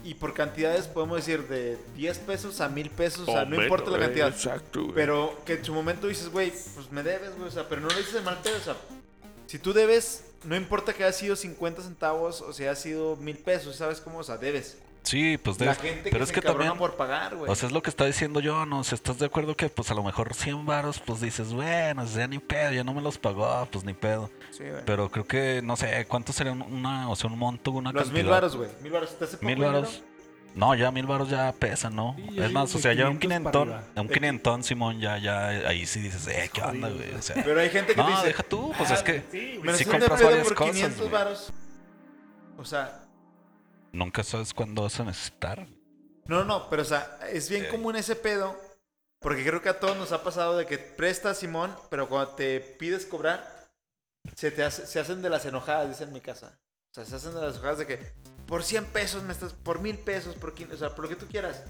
y por cantidades podemos decir de 10 pesos a 1000 pesos, o sea, no menos, importa la eh, cantidad. Exacto, güey. Pero que en su momento dices, güey, pues me debes, güey, o sea, pero no lo dices de mal pedo, o sea, si tú debes, no importa que haya sido 50 centavos o sea, haya sido 1000 pesos, ¿sabes cómo? O sea, debes. Sí, pues La debes- gente pero que es se que también, por pagar, güey. o sea, es lo que está diciendo yo, ¿no? Si estás de acuerdo que, pues a lo mejor 100 varos, pues dices, bueno, ya ni pedo, ya no me los pagó, pues ni pedo. sí, güey. Pero creo que, no sé, ¿cuánto sería un- una, o sea, un monto, una Los cantidad? mil varos, güey. Mil varos. ¿Te hace poco Mil varos. No, ya mil baros ya pesan, ¿no? Sí, es más, de o sea, ya un 500 para quinientón, arriba. un quinientón, Simón, ya, ya, ahí sí dices, eh, ¿qué onda, güey? O sea, Pero hay gente que no, dice, deja tú, pues "Ah, es que Sí, de compras varias por cosas, 500 güey. varos. O sea, nunca sabes cuándo vas a necesitar. no, no, pero o sea, es bien común ese pedo. Porque creo que a todos nos ha pasado de que prestas, Simón, pero cuando te pides cobrar, se, te hace- se hacen de las enojadas, dice en mi casa. O sea, se hacen de las enojadas de que por 100 pesos me estás, por mil pesos, por 15, o sea, por lo que tú quieras.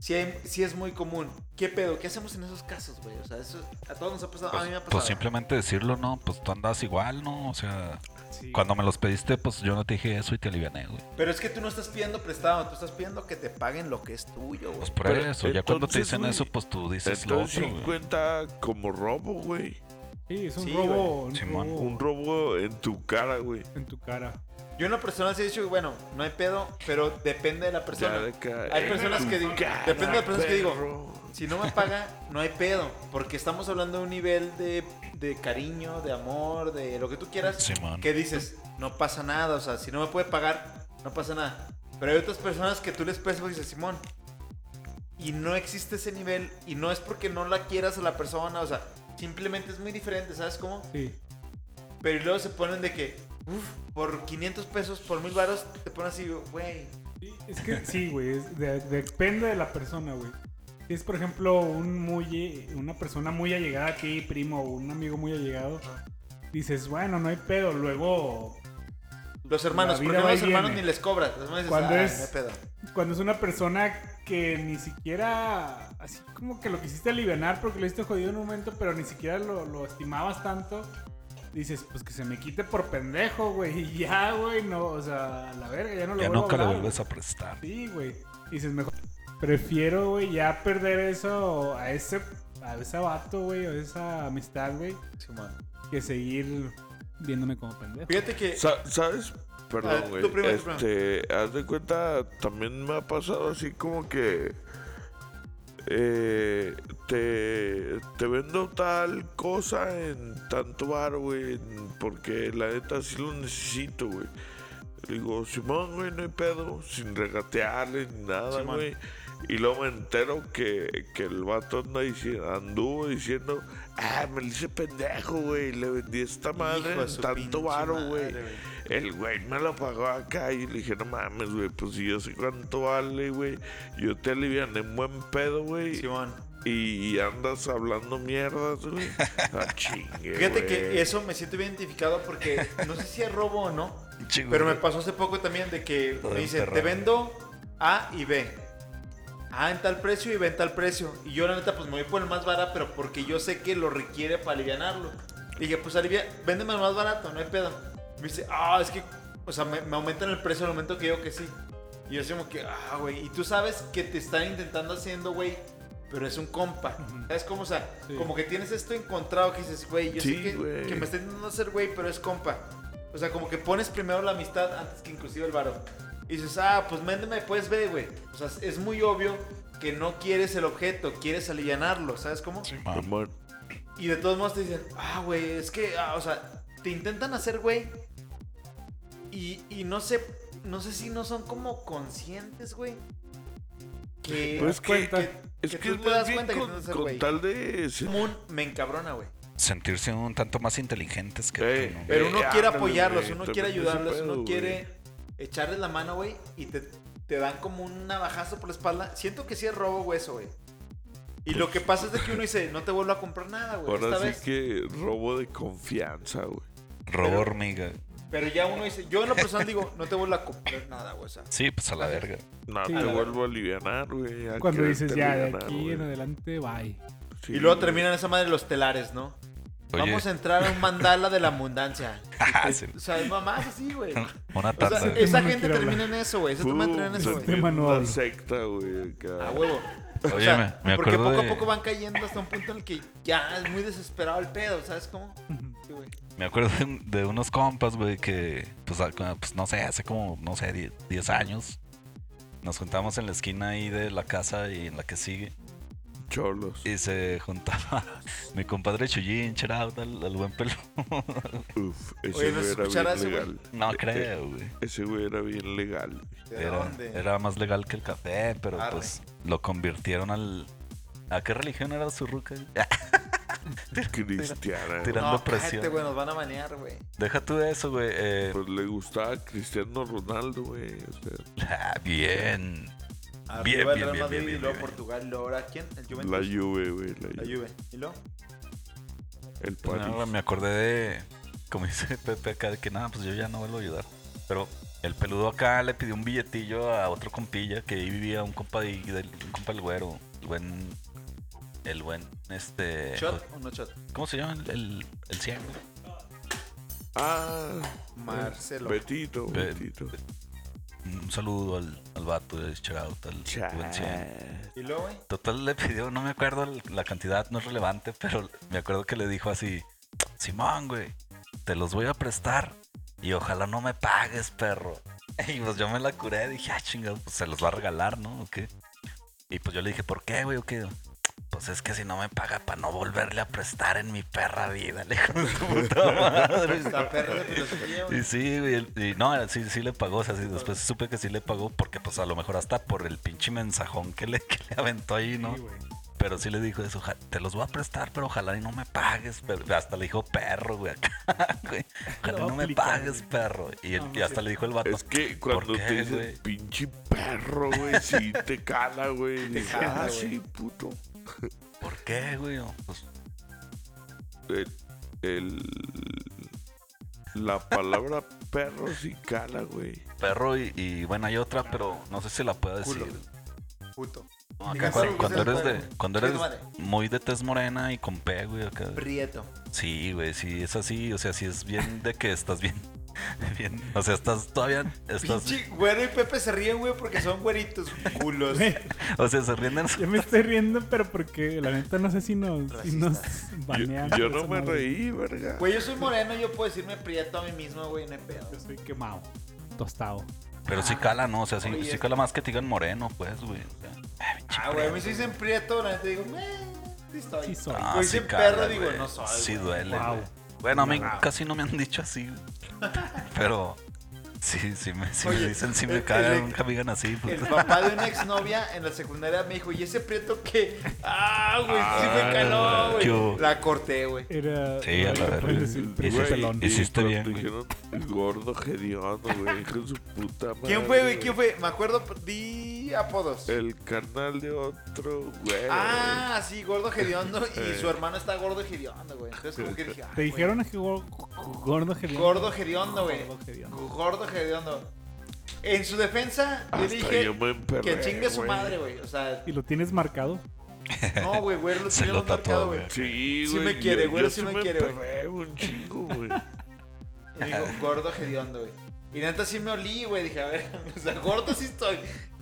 Sí, hay- sí es muy común. ¿Qué pedo? ¿Qué hacemos en esos casos, güey? O sea, eso a todos nos ha pasado. a mí me ha pasado. Pues simplemente decirlo, ¿no? Pues tú andas igual, ¿no? O sea, sí. cuando me los pediste, pues yo no te dije eso y te aliviané, güey. Pero es que tú no estás pidiendo prestado, tú estás pidiendo que te paguen lo que es tuyo, güey. Pues por Pero eso, ya cuando te dicen güey, eso, pues tú dices lo otro, sí güey. cuenta como robo, güey. Sí, es un Sí, robo, un Simón. robo Un robo en tu cara, güey. en tu cara. Yo en lo personal sí he dicho, bueno, no hay pedo, pero depende de la persona. Ya de ca- Hay personas que digo- depende de las personas que digo. Si no me paga, no hay pedo, porque estamos hablando de un nivel de, de cariño, de amor, de lo que tú quieras, que dices, no pasa nada, o sea, si no me puede pagar, no pasa nada. Pero hay otras personas que tú les prestas y dices, Simón, y no existe ese nivel, y no es porque no la quieras a la persona, o sea, simplemente es muy diferente, ¿sabes cómo? Sí. Pero luego se ponen de que, uff, por 500 pesos, por mil varos, te ponen así, güey. Es que sí, güey. de- depende de la persona, güey. Si es, por ejemplo, un muy, una persona muy allegada a ti, primo, o un amigo muy allegado, dices, bueno, no hay pedo. Luego, Los hermanos, porque los hermanos ni les cobras. Los dices, Cuando "Ah, es- no hay pedo". cuando es una persona que ni siquiera, así como que lo quisiste aliviar porque lo hiciste jodido en un momento, pero ni siquiera lo, lo estimabas tanto, dices, pues que se me quite por pendejo, güey. Y ya, güey, no, o sea, a la verga, ya no lo Ya vuelvo nunca a le hablar. vuelves a prestar. Sí, güey. Dices, mejor. Prefiero, güey, ya perder eso a ese, a ese vato, güey, o esa amistad, güey, que seguir viéndome como pendejo. Fíjate que. Sa- ¿Sabes? Perdón, Ah, güey. este, haz de cuenta, también me ha pasado así como que eh, te, te vendo tal cosa en tanto bar, güey, porque la neta sí lo necesito, güey. Le digo, Simón, güey, no hay pedo, sin regatearle ni nada, Simón. güey. Y luego me entero que, que el vato anda dici- anduvo diciendo, ah, me le hice pendejo, güey, le vendí esta madre en tanto varo, madre, güey. El güey me lo pagó acá y le dije, no mames, güey, pues si yo sé cuánto vale, güey. Yo te aliviané en buen pedo, güey. Simón. Y andas hablando mierdas, güey. Ah, chingue, Fíjate güey. que eso me siento bien identificado porque no sé si es robo o no. Pero me pasó hace poco también de que me dicen, te vendo A y B. A en tal precio y B en tal precio. Y yo la neta pues me voy por el más barato, pero porque yo sé que lo requiere para alivianarlo. Dije, pues alivia, véndeme el más barato, no hay pedo. Me dice, ah, es que, o sea, me, me aumentan el precio al momento que digo que sí. Y yo así como que, ah, güey. Y tú sabes que te están intentando haciendo, güey, pero es un compa. ¿Sabes cómo? O sea, Sí. como que tienes esto encontrado que dices, güey, yo Sí, sé que, que me está intentando hacer, güey, pero es compa. O sea, como que pones primero la amistad antes que inclusive el varo. Y dices, ah, pues véndeme, pues ve, güey. O sea, es muy obvio que no quieres el objeto, quieres alivianarlo, ¿sabes cómo? Simón. Y de todos modos te dicen, ah, güey, es que, ah, o sea, te intentan hacer, güey. Y, y no sé, no sé si no son como conscientes, güey. Que, Pues es que, que- es que que tú te das cuenta que con güey. tal de... Común me encabrona, güey. Sentirse un tanto más inteligentes que tú, ¿no? Pero uno quiere ándale, apoyarlos, uno quiere ayudarlos, pedo, uno quiere echarles la mano, güey, y te, te dan como un navajazo por la espalda. Siento que sí es robo, güey, eso, güey. Y lo que pasa es de que uno dice, no te vuelvo a comprar nada, güey, esta Ahora sí vez. que robo de confianza, güey. Robo pero- hormiga. Pero ya uno dice, yo en lo personal digo, no te vuelvo a comprar nada, güey, o sea. Sí, pues a la verga. No Sí, te vuelvo a aliviar, güey. Cuando dices, ya, de aquí en adelante, bye. Sí, Y luego güey. terminan esa madre los telares, ¿no? Oye, Vamos a entrar a un mandala de la abundancia. Te- Sí. O sea, es mamás así, güey. una O tanda. sea, esa gente termina en eso, güey. Pum, tema termina en eso, güey. Una secta, güey. A huevo. O Oye, sea, me, me porque acuerdo poco de, a poco van cayendo hasta un punto en el que ya es muy desesperado el pedo, ¿sabes cómo? Sí, me acuerdo de, un- de unos compas, güey, que, pues, a- pues, no sé, hace como, no sé, die- 10 años. Nos juntamos en la esquina ahí de la casa y en la que sigue. Cholos. Y se juntaba mi compadre Chuyín, shout out al, al buen pelo. Uf, ese Oye, ¿no güey era bien ese güey? legal. No creo, güey. Ese güey era bien legal. ¿De Era, dónde? era más legal que el café, pero Arre. pues lo convirtieron al... ¿A qué religión era su ruca? Cristiana. Tirando no, presión. cállate, güey, nos van a banear, güey. Deja tú eso, güey. eh, Pues le gustaba Cristiano Ronaldo, güey. O sea, ah, bien. Arriba Bien, el bien, Real bien, Madrid bien, y luego bien. Portugal, luego ahora ¿quién? ¿El Juventus? la Juve, güey. La La Juve. Juve. ¿Y luego? El Pues París. me acordé de, como dice Pepe acá, de que nada, pues yo ya no vuelvo a ayudar. Pero el peludo acá le pidió un billetillo a otro compilla que ahí vivía un compa, de, del- un compa del güero. El buen, el buen, este... ¿Shot o no shot? ¿Cómo se llama? El, el, el ciego. Ah, Marcelo. Betito, Be- Betito. Un saludo al, al vato de shout out, al buen. ¿Y luego, güey? Total le pidió, no me acuerdo la cantidad, no es relevante, pero me acuerdo que le dijo así, Simón, güey, te los voy a prestar y ojalá no me pagues, perro. Y pues yo me la curé, dije, ah, chingado, pues se los va a regalar, ¿no? ¿O qué? Y pues yo le dije, ¿por qué, güey? ¿O qué? Pues es que si no me paga para no volverle a prestar en mi perra vida, le dijo su puta madre. Y sí, güey, y no, sí, sí le pagó, o sea, sí, después supe que sí le pagó porque pues a lo mejor hasta por el pinche mensajón que le, que le aventó ahí, ¿no? Sí, güey. Pero sí le dijo eso, "Oja- te los voy a prestar, pero ojalá y no me pagues. pero- hasta le dijo perro, güey, acá, güey. Ojalá y no me pagues, güey. perro. Y, el- No, no y hasta le dijo el vato, Es que cuando qué, te güey? pinche perro, güey, sí te cala, güey. Dices, cala, ah, güey. sí, puto. ¿Por qué, güey? Pues, El, el- la palabra perro sí cala, güey. perro y, y, bueno, hay otra, pero no sé si la puedo decir. Puto. No, acá cuando, sí, cuando eres de, cuando eres muy de tez morena y con P, güey, acá. Prieto. Sí, güey, sí, es así, o sea, sí es bien de que estás bien, bien, o sea, estás todavía, estás, Pinche güero y Pepe se ríen, güey, porque son güeritos culos. O sea, se ríen Yo me estoy riendo, pero porque la neta no sé si nos, si nos. Yo, banean. yo no me madre. reí, verga. Güey, yo soy moreno, yo puedo decirme prieto a mí mismo, güey, no hay pedo. Yo soy quemado, tostado. pero sí cala, ¿no? O sea, sí, sí cala más que te digan moreno, pues, güey. Ay, Ah, güey, a mí si dicen prieto, la neta digo, eh, sí estoy. Sí soy. Ah, Güey, sí dicen cala, perro, digo, no soy, Sí güey. duele, Wow. güey. Bueno, a mí Wow. casi no me han dicho así, güey. Pero sí, sí me, sí me Oye, dicen, sí el- me el- cagan, nunca me digan así. El Pues. papá de una exnovia en la secundaria me dijo, ¿y ese prieto qué? Ah, güey, sí me caló, ¿Qué güey. La corté, güey. Era. Sí, a la decir, Hiciste- bien, güey. dijeron gordo hediondo, güey, hijo de su puta madre. ¿Quién fue, güey? ¿Quién fue? Me acuerdo, di apodos. El canal de otro, güey. Ah, sí, gordo hediondo. Y su hermano está gordo hediondo, güey. Entonces, como que dije, Te güey. dijeron que go- gordo hediondo. Gordo hediondo, güey. Gordo hediondo. Gordo hediondo. En su defensa, yo Hasta dije yo me emperré, que chingue su güey. madre, güey. O sea, ¿Y lo tienes marcado? no, güey, güey, lo Se tiene lo tatuó, marcado, güey. güey. Sí, Sí güey. me quiere, yo- güey, yo sí me me quiere, güey. emperré un chingo, güey. Y digo, gordo hediondo, güey. Y neta sí me olí, güey. Dije, a ver, o sea, gordo sí estoy.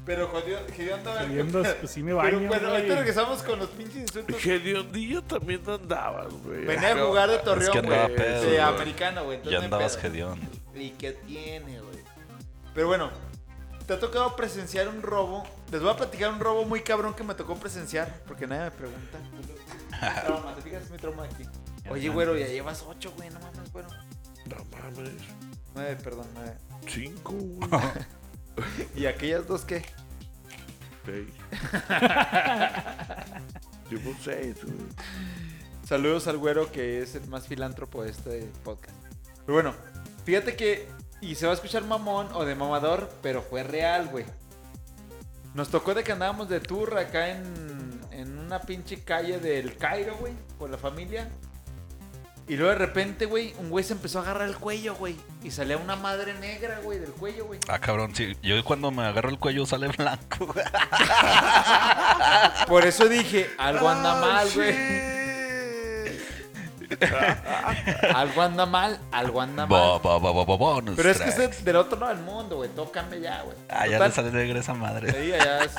Pero Hediondo, pedo. pues sí me Pero baño, bueno, ahorita regresamos con los pinches insultos. Hediondillo también andabas, güey. Venía a jugar de Es Torreón, que andaba güey. pedo, de güey. americano, güey. entonces Ya andabas pedo. hediondo. ¿Y qué tiene, güey? Pero bueno, te ha tocado presenciar un robo. Les voy a platicar un robo muy cabrón que me tocó presenciar, porque nadie me pregunta. Mi trauma, ¿te fijas? Es mi trauma aquí. Oye, güero, ya llevas ocho, güey, no mames, güero. No mames. Nueve, perdón, nueve. Cinco, güey. ¿Y aquellas dos qué? Seis. Llevo seis, güey. Saludos al güero que es el más filántropo de este podcast. Pero bueno, fíjate que, y se va a escuchar mamón o de mamador, pero fue real, güey. Nos tocó de que andábamos de tour acá en, en una pinche calle del Cairo, güey, con la familia. Y luego de repente, güey, un güey se empezó a agarrar el cuello, güey. Y salía una madre negra, güey, del cuello, güey. Ah, cabrón, sí. Yo cuando me agarro el cuello sale blanco, güey. Por eso dije, algo anda mal, güey. Algo anda mal, algo anda mal. Bo, bo, bo, Pero es que track. es del otro lado del mundo, güey. Cambia ya, güey. Ah, ya le sale negra esa madre. ahí, allá es-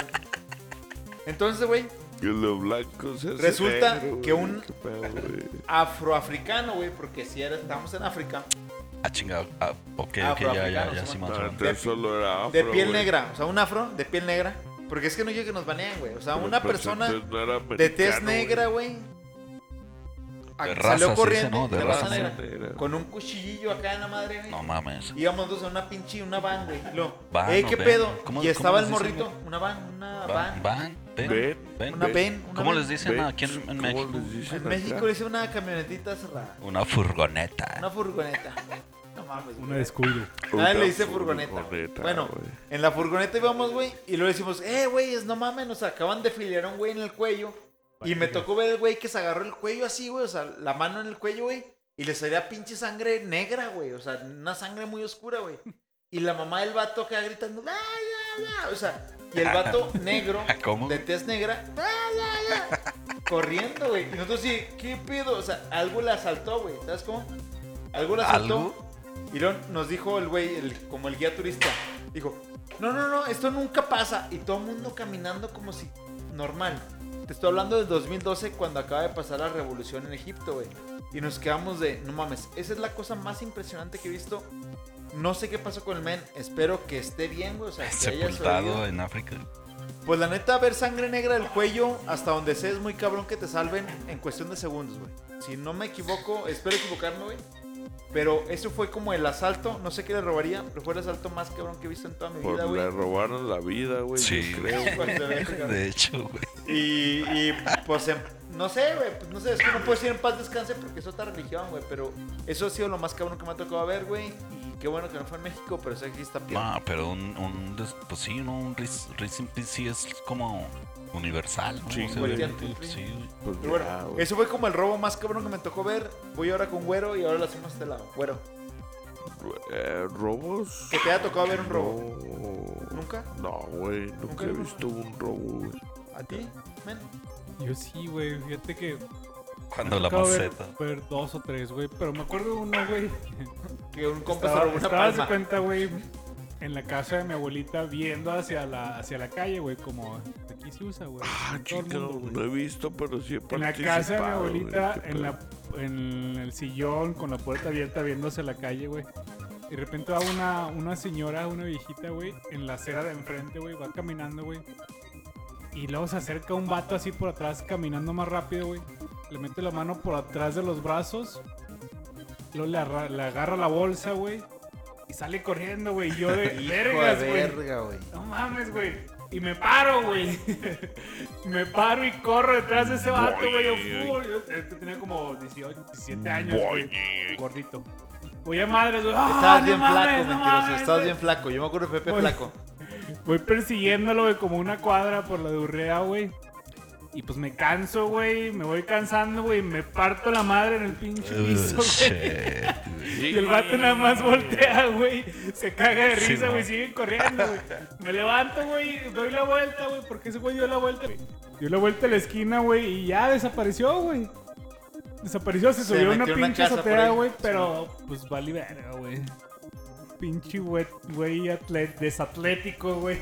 Entonces, güey, Que lo blanco se hace Resulta negro, que un- afroafricano, güey, porque si era, estamos en África, Ah, chingado. Ah, ok, ok, ya, ya, ya, sí, Ah, menos. entonces solo era afro, de piel güey. negra, o sea, un afro de piel negra, Porque es que no quiero que nos banean, güey. O sea, Pero, una pues, persona no de tez negra, güey. a- De Salió raza, corriendo ¿no? de, De raza raza negra. negra. Con un cuchillillo acá en la madre, güey. No mames. Íbamos dos en una pinche, una van, güey. Van eh, ¿qué ven. pedo? ¿Cómo- y cómo estaba el morrito, una van, una Van, van. van, ven, Ven, ven. Una ven. ven, una ¿Cómo ven. les dicen aquí en, en ¿Cómo México? les dicen En? México le hice una camionetita cerrada. Una furgoneta. Una furgoneta. No mames. Una descuido. Nadie Una le dice furgoneta. furgoneta, bueno, en la furgoneta íbamos, güey, y luego decimos, eh, güey, no mames, nos acaban de filiar a un güey en el cuello. Y me tocó ver el güey que se agarró el cuello así, güey, o sea, la mano en el cuello, güey, y le salía pinche sangre negra, güey, o sea, una sangre muy oscura, güey. Y la mamá del vato acá gritando, "Ah, ya, ya", o sea, y el vato negro, ¿Cómo? de tez negra, "Ah, ya, ya", corriendo, güey. Y nosotros sí, ¿qué pedo? O sea, algo le asaltó, güey, ¿sabes cómo? Algo le asaltó. ¿Algo? Y luego nos dijo el güey, el- como el guía turista, dijo, no, no, no, esto nunca pasa. Y todo el mundo caminando como si normal. Te estoy hablando del 2012 cuando acaba de pasar la revolución en Egipto, güey. Y nos quedamos de, no mames, esa es la cosa más impresionante que he visto. No sé qué pasó con el men, espero que esté bien, güey. O sea, que haya Sepultado en África. Pues la neta, ver sangre negra del cuello, hasta donde sé, es muy cabrón que te salven en cuestión de segundos, güey. Si no me equivoco, espero equivocarme, güey. Pero eso fue como el asalto, no sé qué le robaría, pero fue el asalto más cabrón que he visto en toda mi Pues vida, le güey. robaron la vida, güey. Sí, yo creo. De hecho, güey. Y, y, pues en- no sé, güey, pues no sé, es que no puedo decir en paz descanse porque es otra religión, güey, pero eso ha sido lo más cabrón que me ha tocado ver, güey. Qué bueno que no fue en México, pero sé que está bien. No, pero un, un pues sí, ¿no? Un Peace sí es como universal, ¿no? Sí, O sea, güey. sí, sí, güey. Pues Pero ya, bueno, güey. eso fue como el robo más cabrón que me tocó ver. Voy ahora con Güero y ahora lo hacemos a este lado. Güero, Eh, ¿Robos? que te haya tocado ver un robo. No. ¿Nunca? No, güey. Nunca ¿Nunca he visto un robo, güey. ¿A ti, men? Yo sí, güey. Fíjate que. Cuando la tocó ver, maceta. ver dos o tres, güey. Pero me acuerdo de uno, güey. Que un compa Estaba, estaba, haz de palma. cuenta, güey, en la casa de mi abuelita viendo hacia la, hacia la calle, güey, como aquí se usa, güey. Ah, chica, mundo, no he visto, pero sí he En la casa de mi abuelita, en, la, en el sillón, con la puerta abierta, viéndose la calle, güey. Y de repente va una, una señora, una viejita, güey, en la acera de enfrente, güey, va caminando, güey. Y luego se acerca un vato así por atrás, caminando más rápido, güey. Le mete la mano por atrás de los brazos. Luego le, arra- le agarra la bolsa, güey. Y sale corriendo, güey. Y yo de vergas, güey. verga. No mames, güey. Y me paro, güey. me paro y corro detrás de ese vato, güey. Yo, yo tenía como 18, 17 años, güey. Gordito. Voy a madres, güey. ¡Ah, Estabas bien mames, flaco, no mentiroso. mames, Estabas bien flaco. Yo me acuerdo de Pepe Voy- Flaco. Voy persiguiéndolo, güey, como una cuadra por la de Urrea, güey. Y pues me canso, güey. Me voy cansando, güey. Me parto la madre en el pinche piso, güey. Y el vato nada más voltea, güey. Se caga de Sí, risa, güey. sigue corriendo, güey. Me levanto, güey. Doy la vuelta, güey. Porque ese güey dio la vuelta. Dio la vuelta a la esquina, güey. Y ya desapareció, güey. Desapareció, se Se subió una pinche azotea, güey. Pero, pues vale verga, güey. Pinche güey, güey desatlético, güey.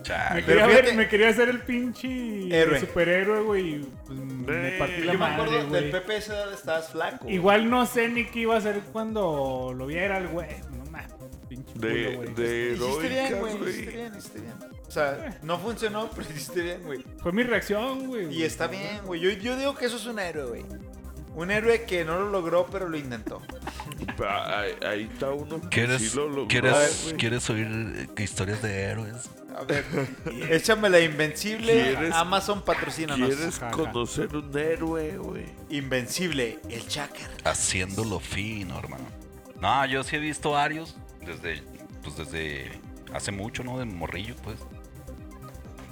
Me chale. Quería, ver- fíjate- me quería hacer el pinche Héroe. superhéroe, güey. y, Pues me partí la Yo me madre, acuerdo del güey. Pepe esa edad estabas flaco. güey. Igual no sé ni qué iba a hacer cuando lo viera el güey. No mames, pinche De, culo, güey. de Hiciste bien, güey. güey. Hiciste bien, hiciste bien. O sea, no funcionó, pero hiciste bien, güey. Fue mi reacción, güey. Y está bien, güey. Yo, yo digo que eso es un héroe, güey. Un héroe que no lo logró, pero lo intentó. Ahí, ahí está uno que ¿Quieres, sí lo logró, ¿quieres. ¿Quieres oír eh, historias de héroes? A ver, échame la invencible. ¿Quieres- Amazon patrocínanos. ¿Quieres conocer un héroe, güey? Invencible, el Chacker. Haciéndolo fino, hermano. No, yo sí he visto varios desde, pues desde hace mucho, ¿no? De morrillo, pues.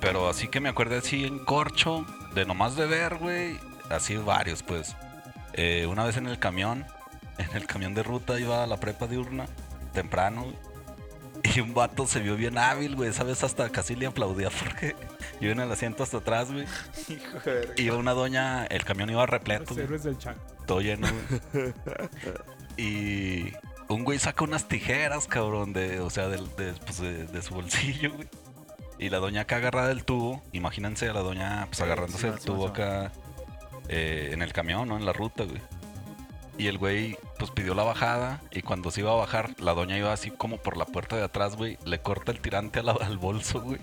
Pero así que me acuerdo así en corcho, de nomás de ver, güey. Así varios, pues. Eh, una vez en el camión, en el camión de ruta iba a la prepa diurna, temprano. Y un vato se vio bien hábil, güey. Esa vez hasta casi le aplaudía porque yo en el asiento hasta atrás, güey. Hijo de. Iba una doña, el camión iba repleto, Los héroes del todo lleno, güey. y un güey saca unas tijeras, cabrón, de, o sea, de, pues, de- de su bolsillo, güey. Y la doña acá agarrada del tubo, imagínense a la doña pues agarrándose sí, del sí, tubo sí. acá eh, en el camión, ¿no? En la ruta, güey. Y el güey pues pidió la bajada y cuando se iba a bajar, la doña iba así como por la puerta de atrás, güey. Le corta el tirante la- al bolso, güey.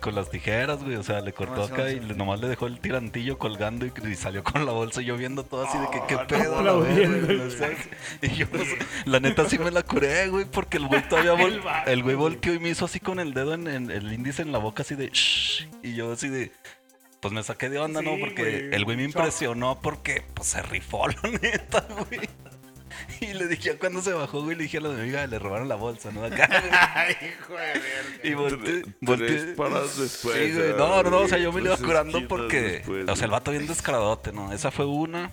con las tijeras, güey. O sea, le cortó acá y nomás le dejó el tirantillo colgando y, y salió con la bolsa y yo viendo todo así de que qué no, pedo. verga, no sé. Y yo, pues, la neta sí me la curé, güey, porque el güey todavía vol- el güey volteó y me hizo así con el dedo en, en- el índice en la boca así de "Shh", y yo así de pues me saqué de onda, ¿no? Porque güey, el güey me shock. impresionó porque pues se rifó la neta, güey. Y le dije, cuando se bajó, güey, le dije a la amiga, le robaron la bolsa, ¿no? Acá, güey. Ay, hijo de verga. Y volteé, Tres volteé. después. Sí, güey. No, no, no, o sea, yo me lo iba curando porque. después, o sea, el vato bien descaradote, ¿no? Esa fue una.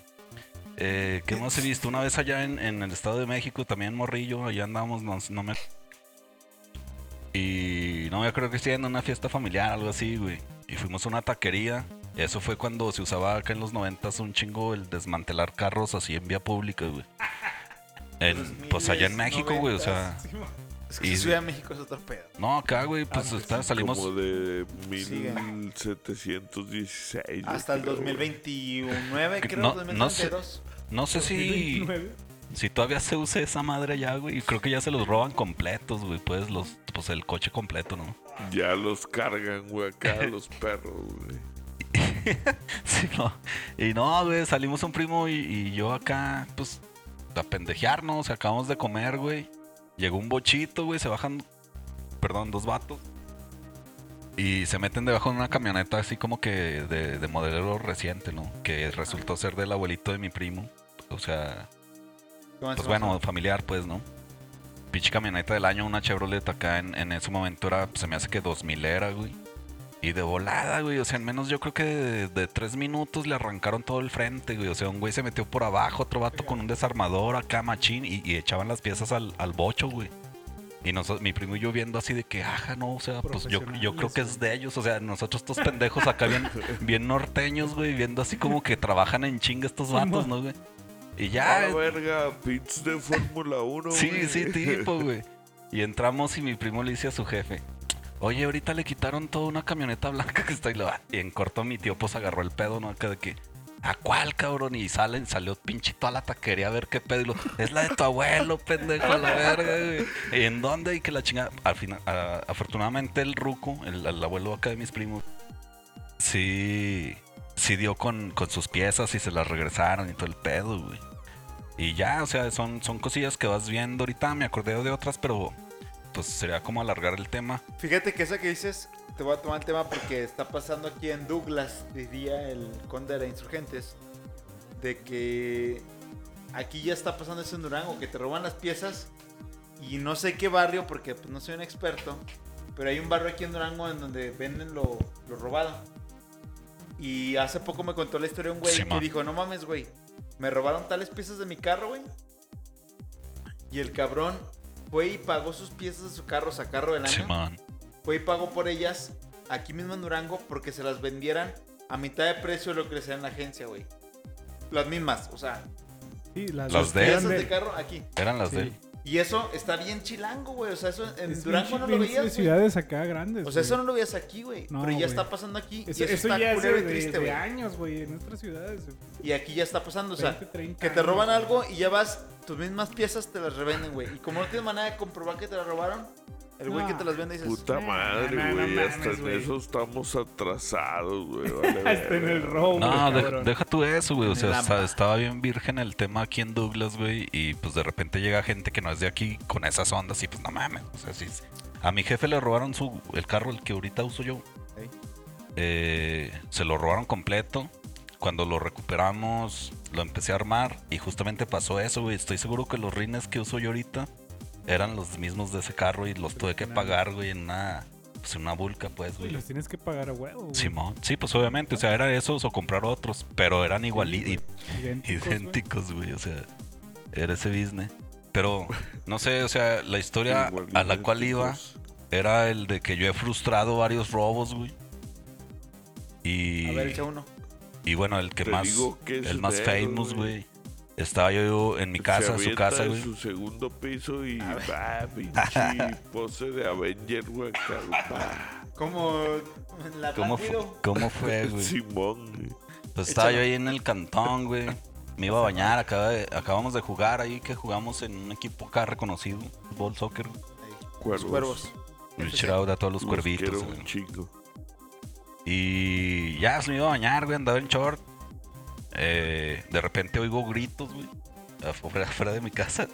Eh, ¿Qué más he visto? Una vez allá en, en el Estado de México, también Morrillo, allá andamos, no, no me. Y no, yo creo que estoy en una fiesta familiar, algo así, güey. Y fuimos a una taquería. Eso fue cuando se usaba acá en los noventas un chingo el desmantelar carros así en vía pública, güey. En- pues allá en México, güey, o sea. Es que Y- Ciudad de México es otro pedo. No, acá, güey, pues está- salimos. Como de Sigue. 1716. Hasta el creo, güey. 2029, creo, No- no 2022. No sé si. 2029. Si todavía se usa esa madre allá, güey. y Creo que ya se los roban completos, güey. Pues los, pues el coche completo, ¿no? Ya los cargan, güey, acá los perros, güey. Sí, no. Y no, güey, salimos un primo y, y yo acá, pues, a pendejearnos. Acabamos de comer, güey. Llegó un bochito, güey. Se bajan, perdón, dos vatos. Y se meten debajo de una camioneta así como que de, de modelo reciente, ¿no? Que resultó ser del abuelito de mi primo. O sea, ¿Cómo Pues bueno, familiar, pues, ¿no? Pinche camioneta del año, una Chevrolet acá en, en ese momento era, se me hace que 2000 era, güey. Y de volada, güey. O sea, en menos yo creo que de, de tres minutos le arrancaron todo el frente, güey. O sea, un güey se metió por abajo, otro vato con un desarmador acá, machín, y, y echaban las piezas al, al bocho, güey. Y nosotros, mi primo y yo viendo así de que, ajá, no, o sea, pues yo, yo creo que es de ellos. O sea, nosotros estos pendejos acá bien, bien norteños, güey, viendo así como que trabajan en chinga estos vatos, ¿no, güey? Y ya, A la verga, pits de Fórmula 1. Sí, güey. sí, tipo, güey. Y entramos y mi primo le dice a su jefe, oye, ahorita le quitaron toda una camioneta blanca que está ahí. Y en corto mi tío pues agarró el pedo, ¿no? Acá de que, ¿a cuál, cabrón? Y salen, salió pinche toda la taquería a ver qué pedo. Y lo, es la de tu abuelo, pendejo, a la verga, güey. ¿Y en dónde? Y que la chingada. Al final, a- afortunadamente el ruco, el, el abuelo acá de mis primos, sí, sí dio con, con sus piezas y se las regresaron y todo el pedo, güey. Y ya, o sea, son, son cosillas que vas viendo ahorita. Me acordé de otras, pero pues sería como alargar el tema. Fíjate que esa que dices, te voy a tomar el tema porque está pasando aquí en Douglas, diría el conde de Insurgentes, de que aquí ya está pasando eso en Durango, que te roban las piezas y no sé qué barrio, porque pues, no soy un experto, pero hay un barrio aquí en Durango en donde venden lo robado. Y hace poco me contó la historia de un güey Sí, que man. dijo, no mames, güey, me robaron tales piezas de mi carro, güey. Y el cabrón fue y pagó sus piezas de su carro, o sea, carro del año fue y pagó por ellas aquí mismo en Durango porque se las vendieran a mitad de precio de lo que les en la agencia, güey. Las mismas, o sea, Sí, las, de- piezas eran de carro aquí. Eran las Sí. de él. Y eso está bien chilango, güey. O sea, eso en Es Durango bien no lo veías. güey. ciudades acá grandes. O sea, eso no lo veías aquí, güey. No, pero ya está pasando aquí. Eso, y eso, eso está ya es culero de, y triste, güey. años, güey, en nuestras ciudades. Y aquí ya está pasando. O sea, 20, 30 que te roban algo y ya vas, tus mismas piezas te las revenden, güey. Y como no tienes manera de comprobar que te las robaron, el güey No. que te las vende dices, Puta No, madre, no, no güey. mames, Hasta en eso estamos atrasados, güey. Vale, Hasta en el robo. No, güey, deja, deja tú eso, güey. O sea, estaba bien virgen el tema aquí en Douglas, güey. Y pues de repente llega gente que no es de aquí con esas ondas y pues no mames. O sea, sí. A mi jefe le robaron su, el carro, el que ahorita uso yo. Eh, se lo robaron completo. Cuando lo recuperamos, lo empecé a armar y justamente pasó eso, güey. Estoy seguro que los rines que uso yo ahorita eran los mismos de ese carro y los tuve que pagar, güey, en una, pues, en una vulca, pues, Y güey. los tienes que pagar a huevo. güey. Simón, sí, pues obviamente, o sea, era esos o comprar otros, pero eran igual güey. Idénticos, güey. idénticos, güey, o sea, era ese business. Pero, no sé, o sea, la historia Igual, a la cual iba era el de que yo he frustrado varios robos, güey. Y, a ver, echa uno. y bueno, el que Te más, digo que es el más famous, güey. Estaba yo en mi casa, Se en su casa, en güey. su segundo piso y va, pinche pose de Avenger, güey. Como en la ¿Cómo. ¿Cómo fue, güey? Simón, güey. Pues estaba yo ahí en el cantón, güey. Me iba a bañar, acaba de- acabamos de jugar ahí, que jugamos en un equipo acá reconocido, fútbol, soccer. Cuervos. Los cuervos. Un FC. shout out a todos los Los cuervitos. un chingo. Y ya se me iba a bañar, güey, andaba en short. Eh, de repente oigo gritos, güey, afuera, afuera de mi casa.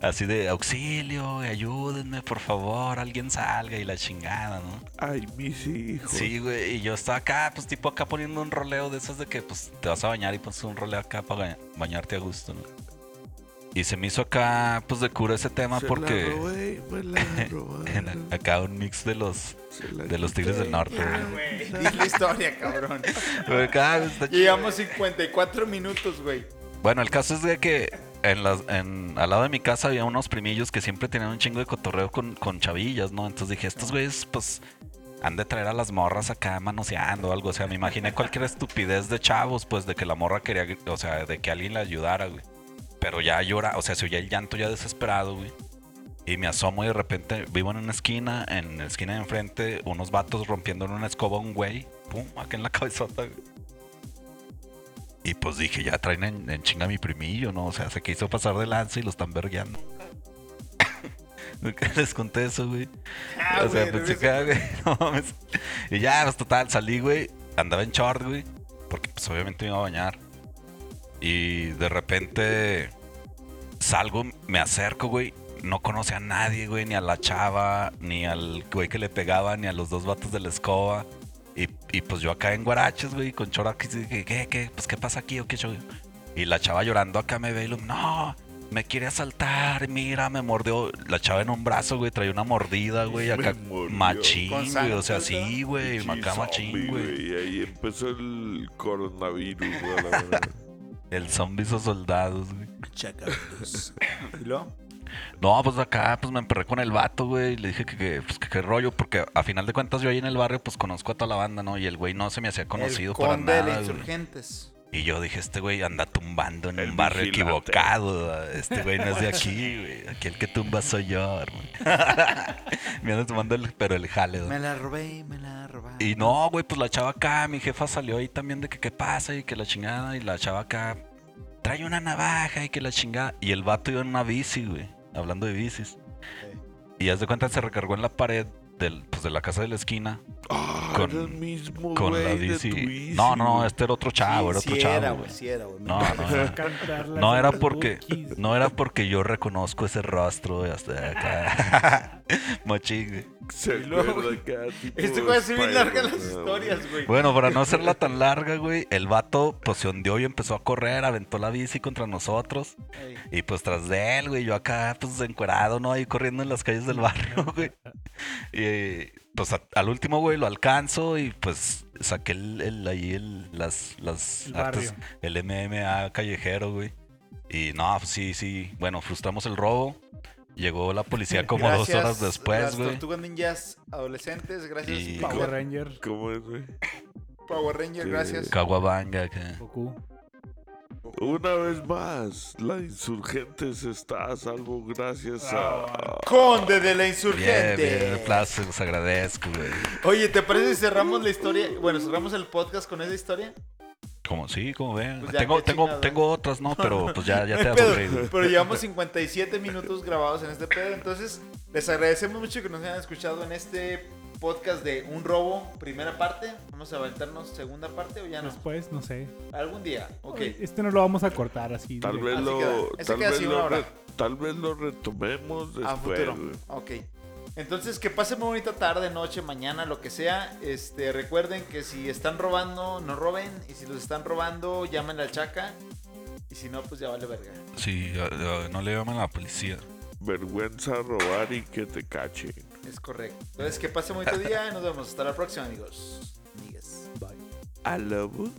Así de auxilio, ayúdenme, por favor, alguien salga y la chingada, ¿no? Ay, mis hijos. Sí, güey, y yo estaba acá, pues tipo acá poniendo un roleo de esos de que pues te vas a bañar y pones un roleo acá para bañarte a gusto, ¿no? Y se me hizo acá, pues de cura ese tema Se la porque robé, me la en- robaron, acá un mix de los de los Tigres del. Norte, güey. Di la historia, cabrón. Llevamos 54 minutos, güey. Bueno, el caso es de que en las, en, al lado de mi casa había unos primillos que siempre tenían un chingo de cotorreo con, con chavillas, ¿no? Entonces dije, estos güeyes, pues, han de traer a las morras acá manoseando o algo. O sea, me imaginé cualquier estupidez de chavos, pues, de que la morra quería, o sea, de que alguien la ayudara, güey. Pero ya llora, o sea, se oía el llanto ya desesperado, güey. Y me asomo y de repente vivo en una esquina, en la esquina de enfrente, unos vatos rompiendo en una escoba a un güey. Pum, acá en la cabezota, güey. Y pues dije, ya traen en, en chinga a mi primillo, ¿no? O sea, se quiso pasar de lanza y lo están vergueando. Nunca les conté eso, güey. Ah, o sea, güey, pensé que, güey, no mames. Y ya, pues total, salí, güey. Andaba en short, güey. Porque pues obviamente me iba a bañar. Y de repente salgo, me acerco, güey. No conoce a nadie, güey, ni a la chava, ni al güey que le pegaba, ni a los dos vatos de la escoba. Y, y pues yo acá en guaraches, güey, con chora aquí, dije, ¿qué, qué? Pues, ¿qué pasa aquí o qué show? Y la chava llorando acá me ve y lo, no, me quiere asaltar, mira, me mordió. La chava en un brazo, güey, traía una mordida, güey, acá machín, güey, o sea, sí, güey, acá machín, güey. Y ahí empezó el coronavirus, güey, la verdad. El zombies o soldados, güey. ¿Y luego? No, pues acá pues me emperré con el vato, güey. y Le dije que, que, pues, que qué rollo, porque a final de cuentas yo ahí en el barrio pues conozco a toda la banda, ¿no? Y el güey no se me hacía conocido el para conde nada. insurgentes. Y yo dije, este güey anda tumbando en El un barrio vigilante. equivocado. Este güey no es de aquí, güey. Aquí el que tumba soy yo, hermano. me anda tumbando el, pero el jale, güey. Me la robé, me la robaron. Y no, güey, pues la chava acá, mi jefa salió ahí también de que qué pasa y que la chingada. Y la chava acá trae una navaja y que la chingada. Y el vato iba en una bici, güey. Hablando de bicis. Y haz de cuenta se recargó en la pared del, pues, de la casa de la esquina Con- era el mismo con la de bici, No, no, este era otro chavo, era sí, otro sí chavo. era, sí era, güey. No, no, no. Era porque bookies. no era porque yo reconozco ese rostro güey, hasta acá. Machín. Se luego, acá, tipo Este güey así bien larga las historias, güey. Bueno, para no hacerla tan larga, güey, el vato pues se hundió y empezó a correr, aventó la bici contra nosotros. Ey. Y pues tras de él, güey, yo acá pues encuerado, ¿no? Ahí corriendo en las calles del barrio, güey. Y pues a- al último, güey, lo alcanzo y pues saqué el, el- ahí el, las, las El artes- barrio. el MMA callejero, güey. Y no, pues sí, sí, bueno, frustramos el robo. Llegó la policía como dos horas después, Las güey. tortugas ninjas adolescentes, gracias. Y- Power Ranger, ¿Cómo es, güey? Power Ranger, gracias. Caguabanga, acá. Goku. Una vez más, la Insurgentes está a salvo gracias a... Conde de la Bien, insurgente. bien, aplausos, los agradezco, güey. Oye, ¿te parece si cerramos la historia? Bueno, cerramos el podcast con esa historia. Como, sí, como ven. Pues tengo, tengo, tengo otras, ¿no? Pero pues ya, ya No te has aburrido. Pero llevamos 57 minutos grabados en este pedo. Entonces, les agradecemos mucho que nos hayan escuchado en este podcast de Un Robo, primera parte. Vamos a aventarnos segunda parte o ya no. Después, no sé. Algún día. Ok. Este no lo vamos a cortar así. Tal vez lo, tal vez lo una hora. re- tal vez lo retomemos A después. futuro. güey. Ok. Entonces, que pasen muy bonita tarde, noche, mañana, lo que sea. Este, recuerden que si están robando, no roben. Y si los están robando, llamen al chaca. Y si no, pues ya vale verga. Sí, no le llaman a la policía. Vergüenza robar y que te cachen. Es correcto. Entonces, que pasen muy bonito día y nos vemos. Hasta la próxima, amigos. Amigas. I love you.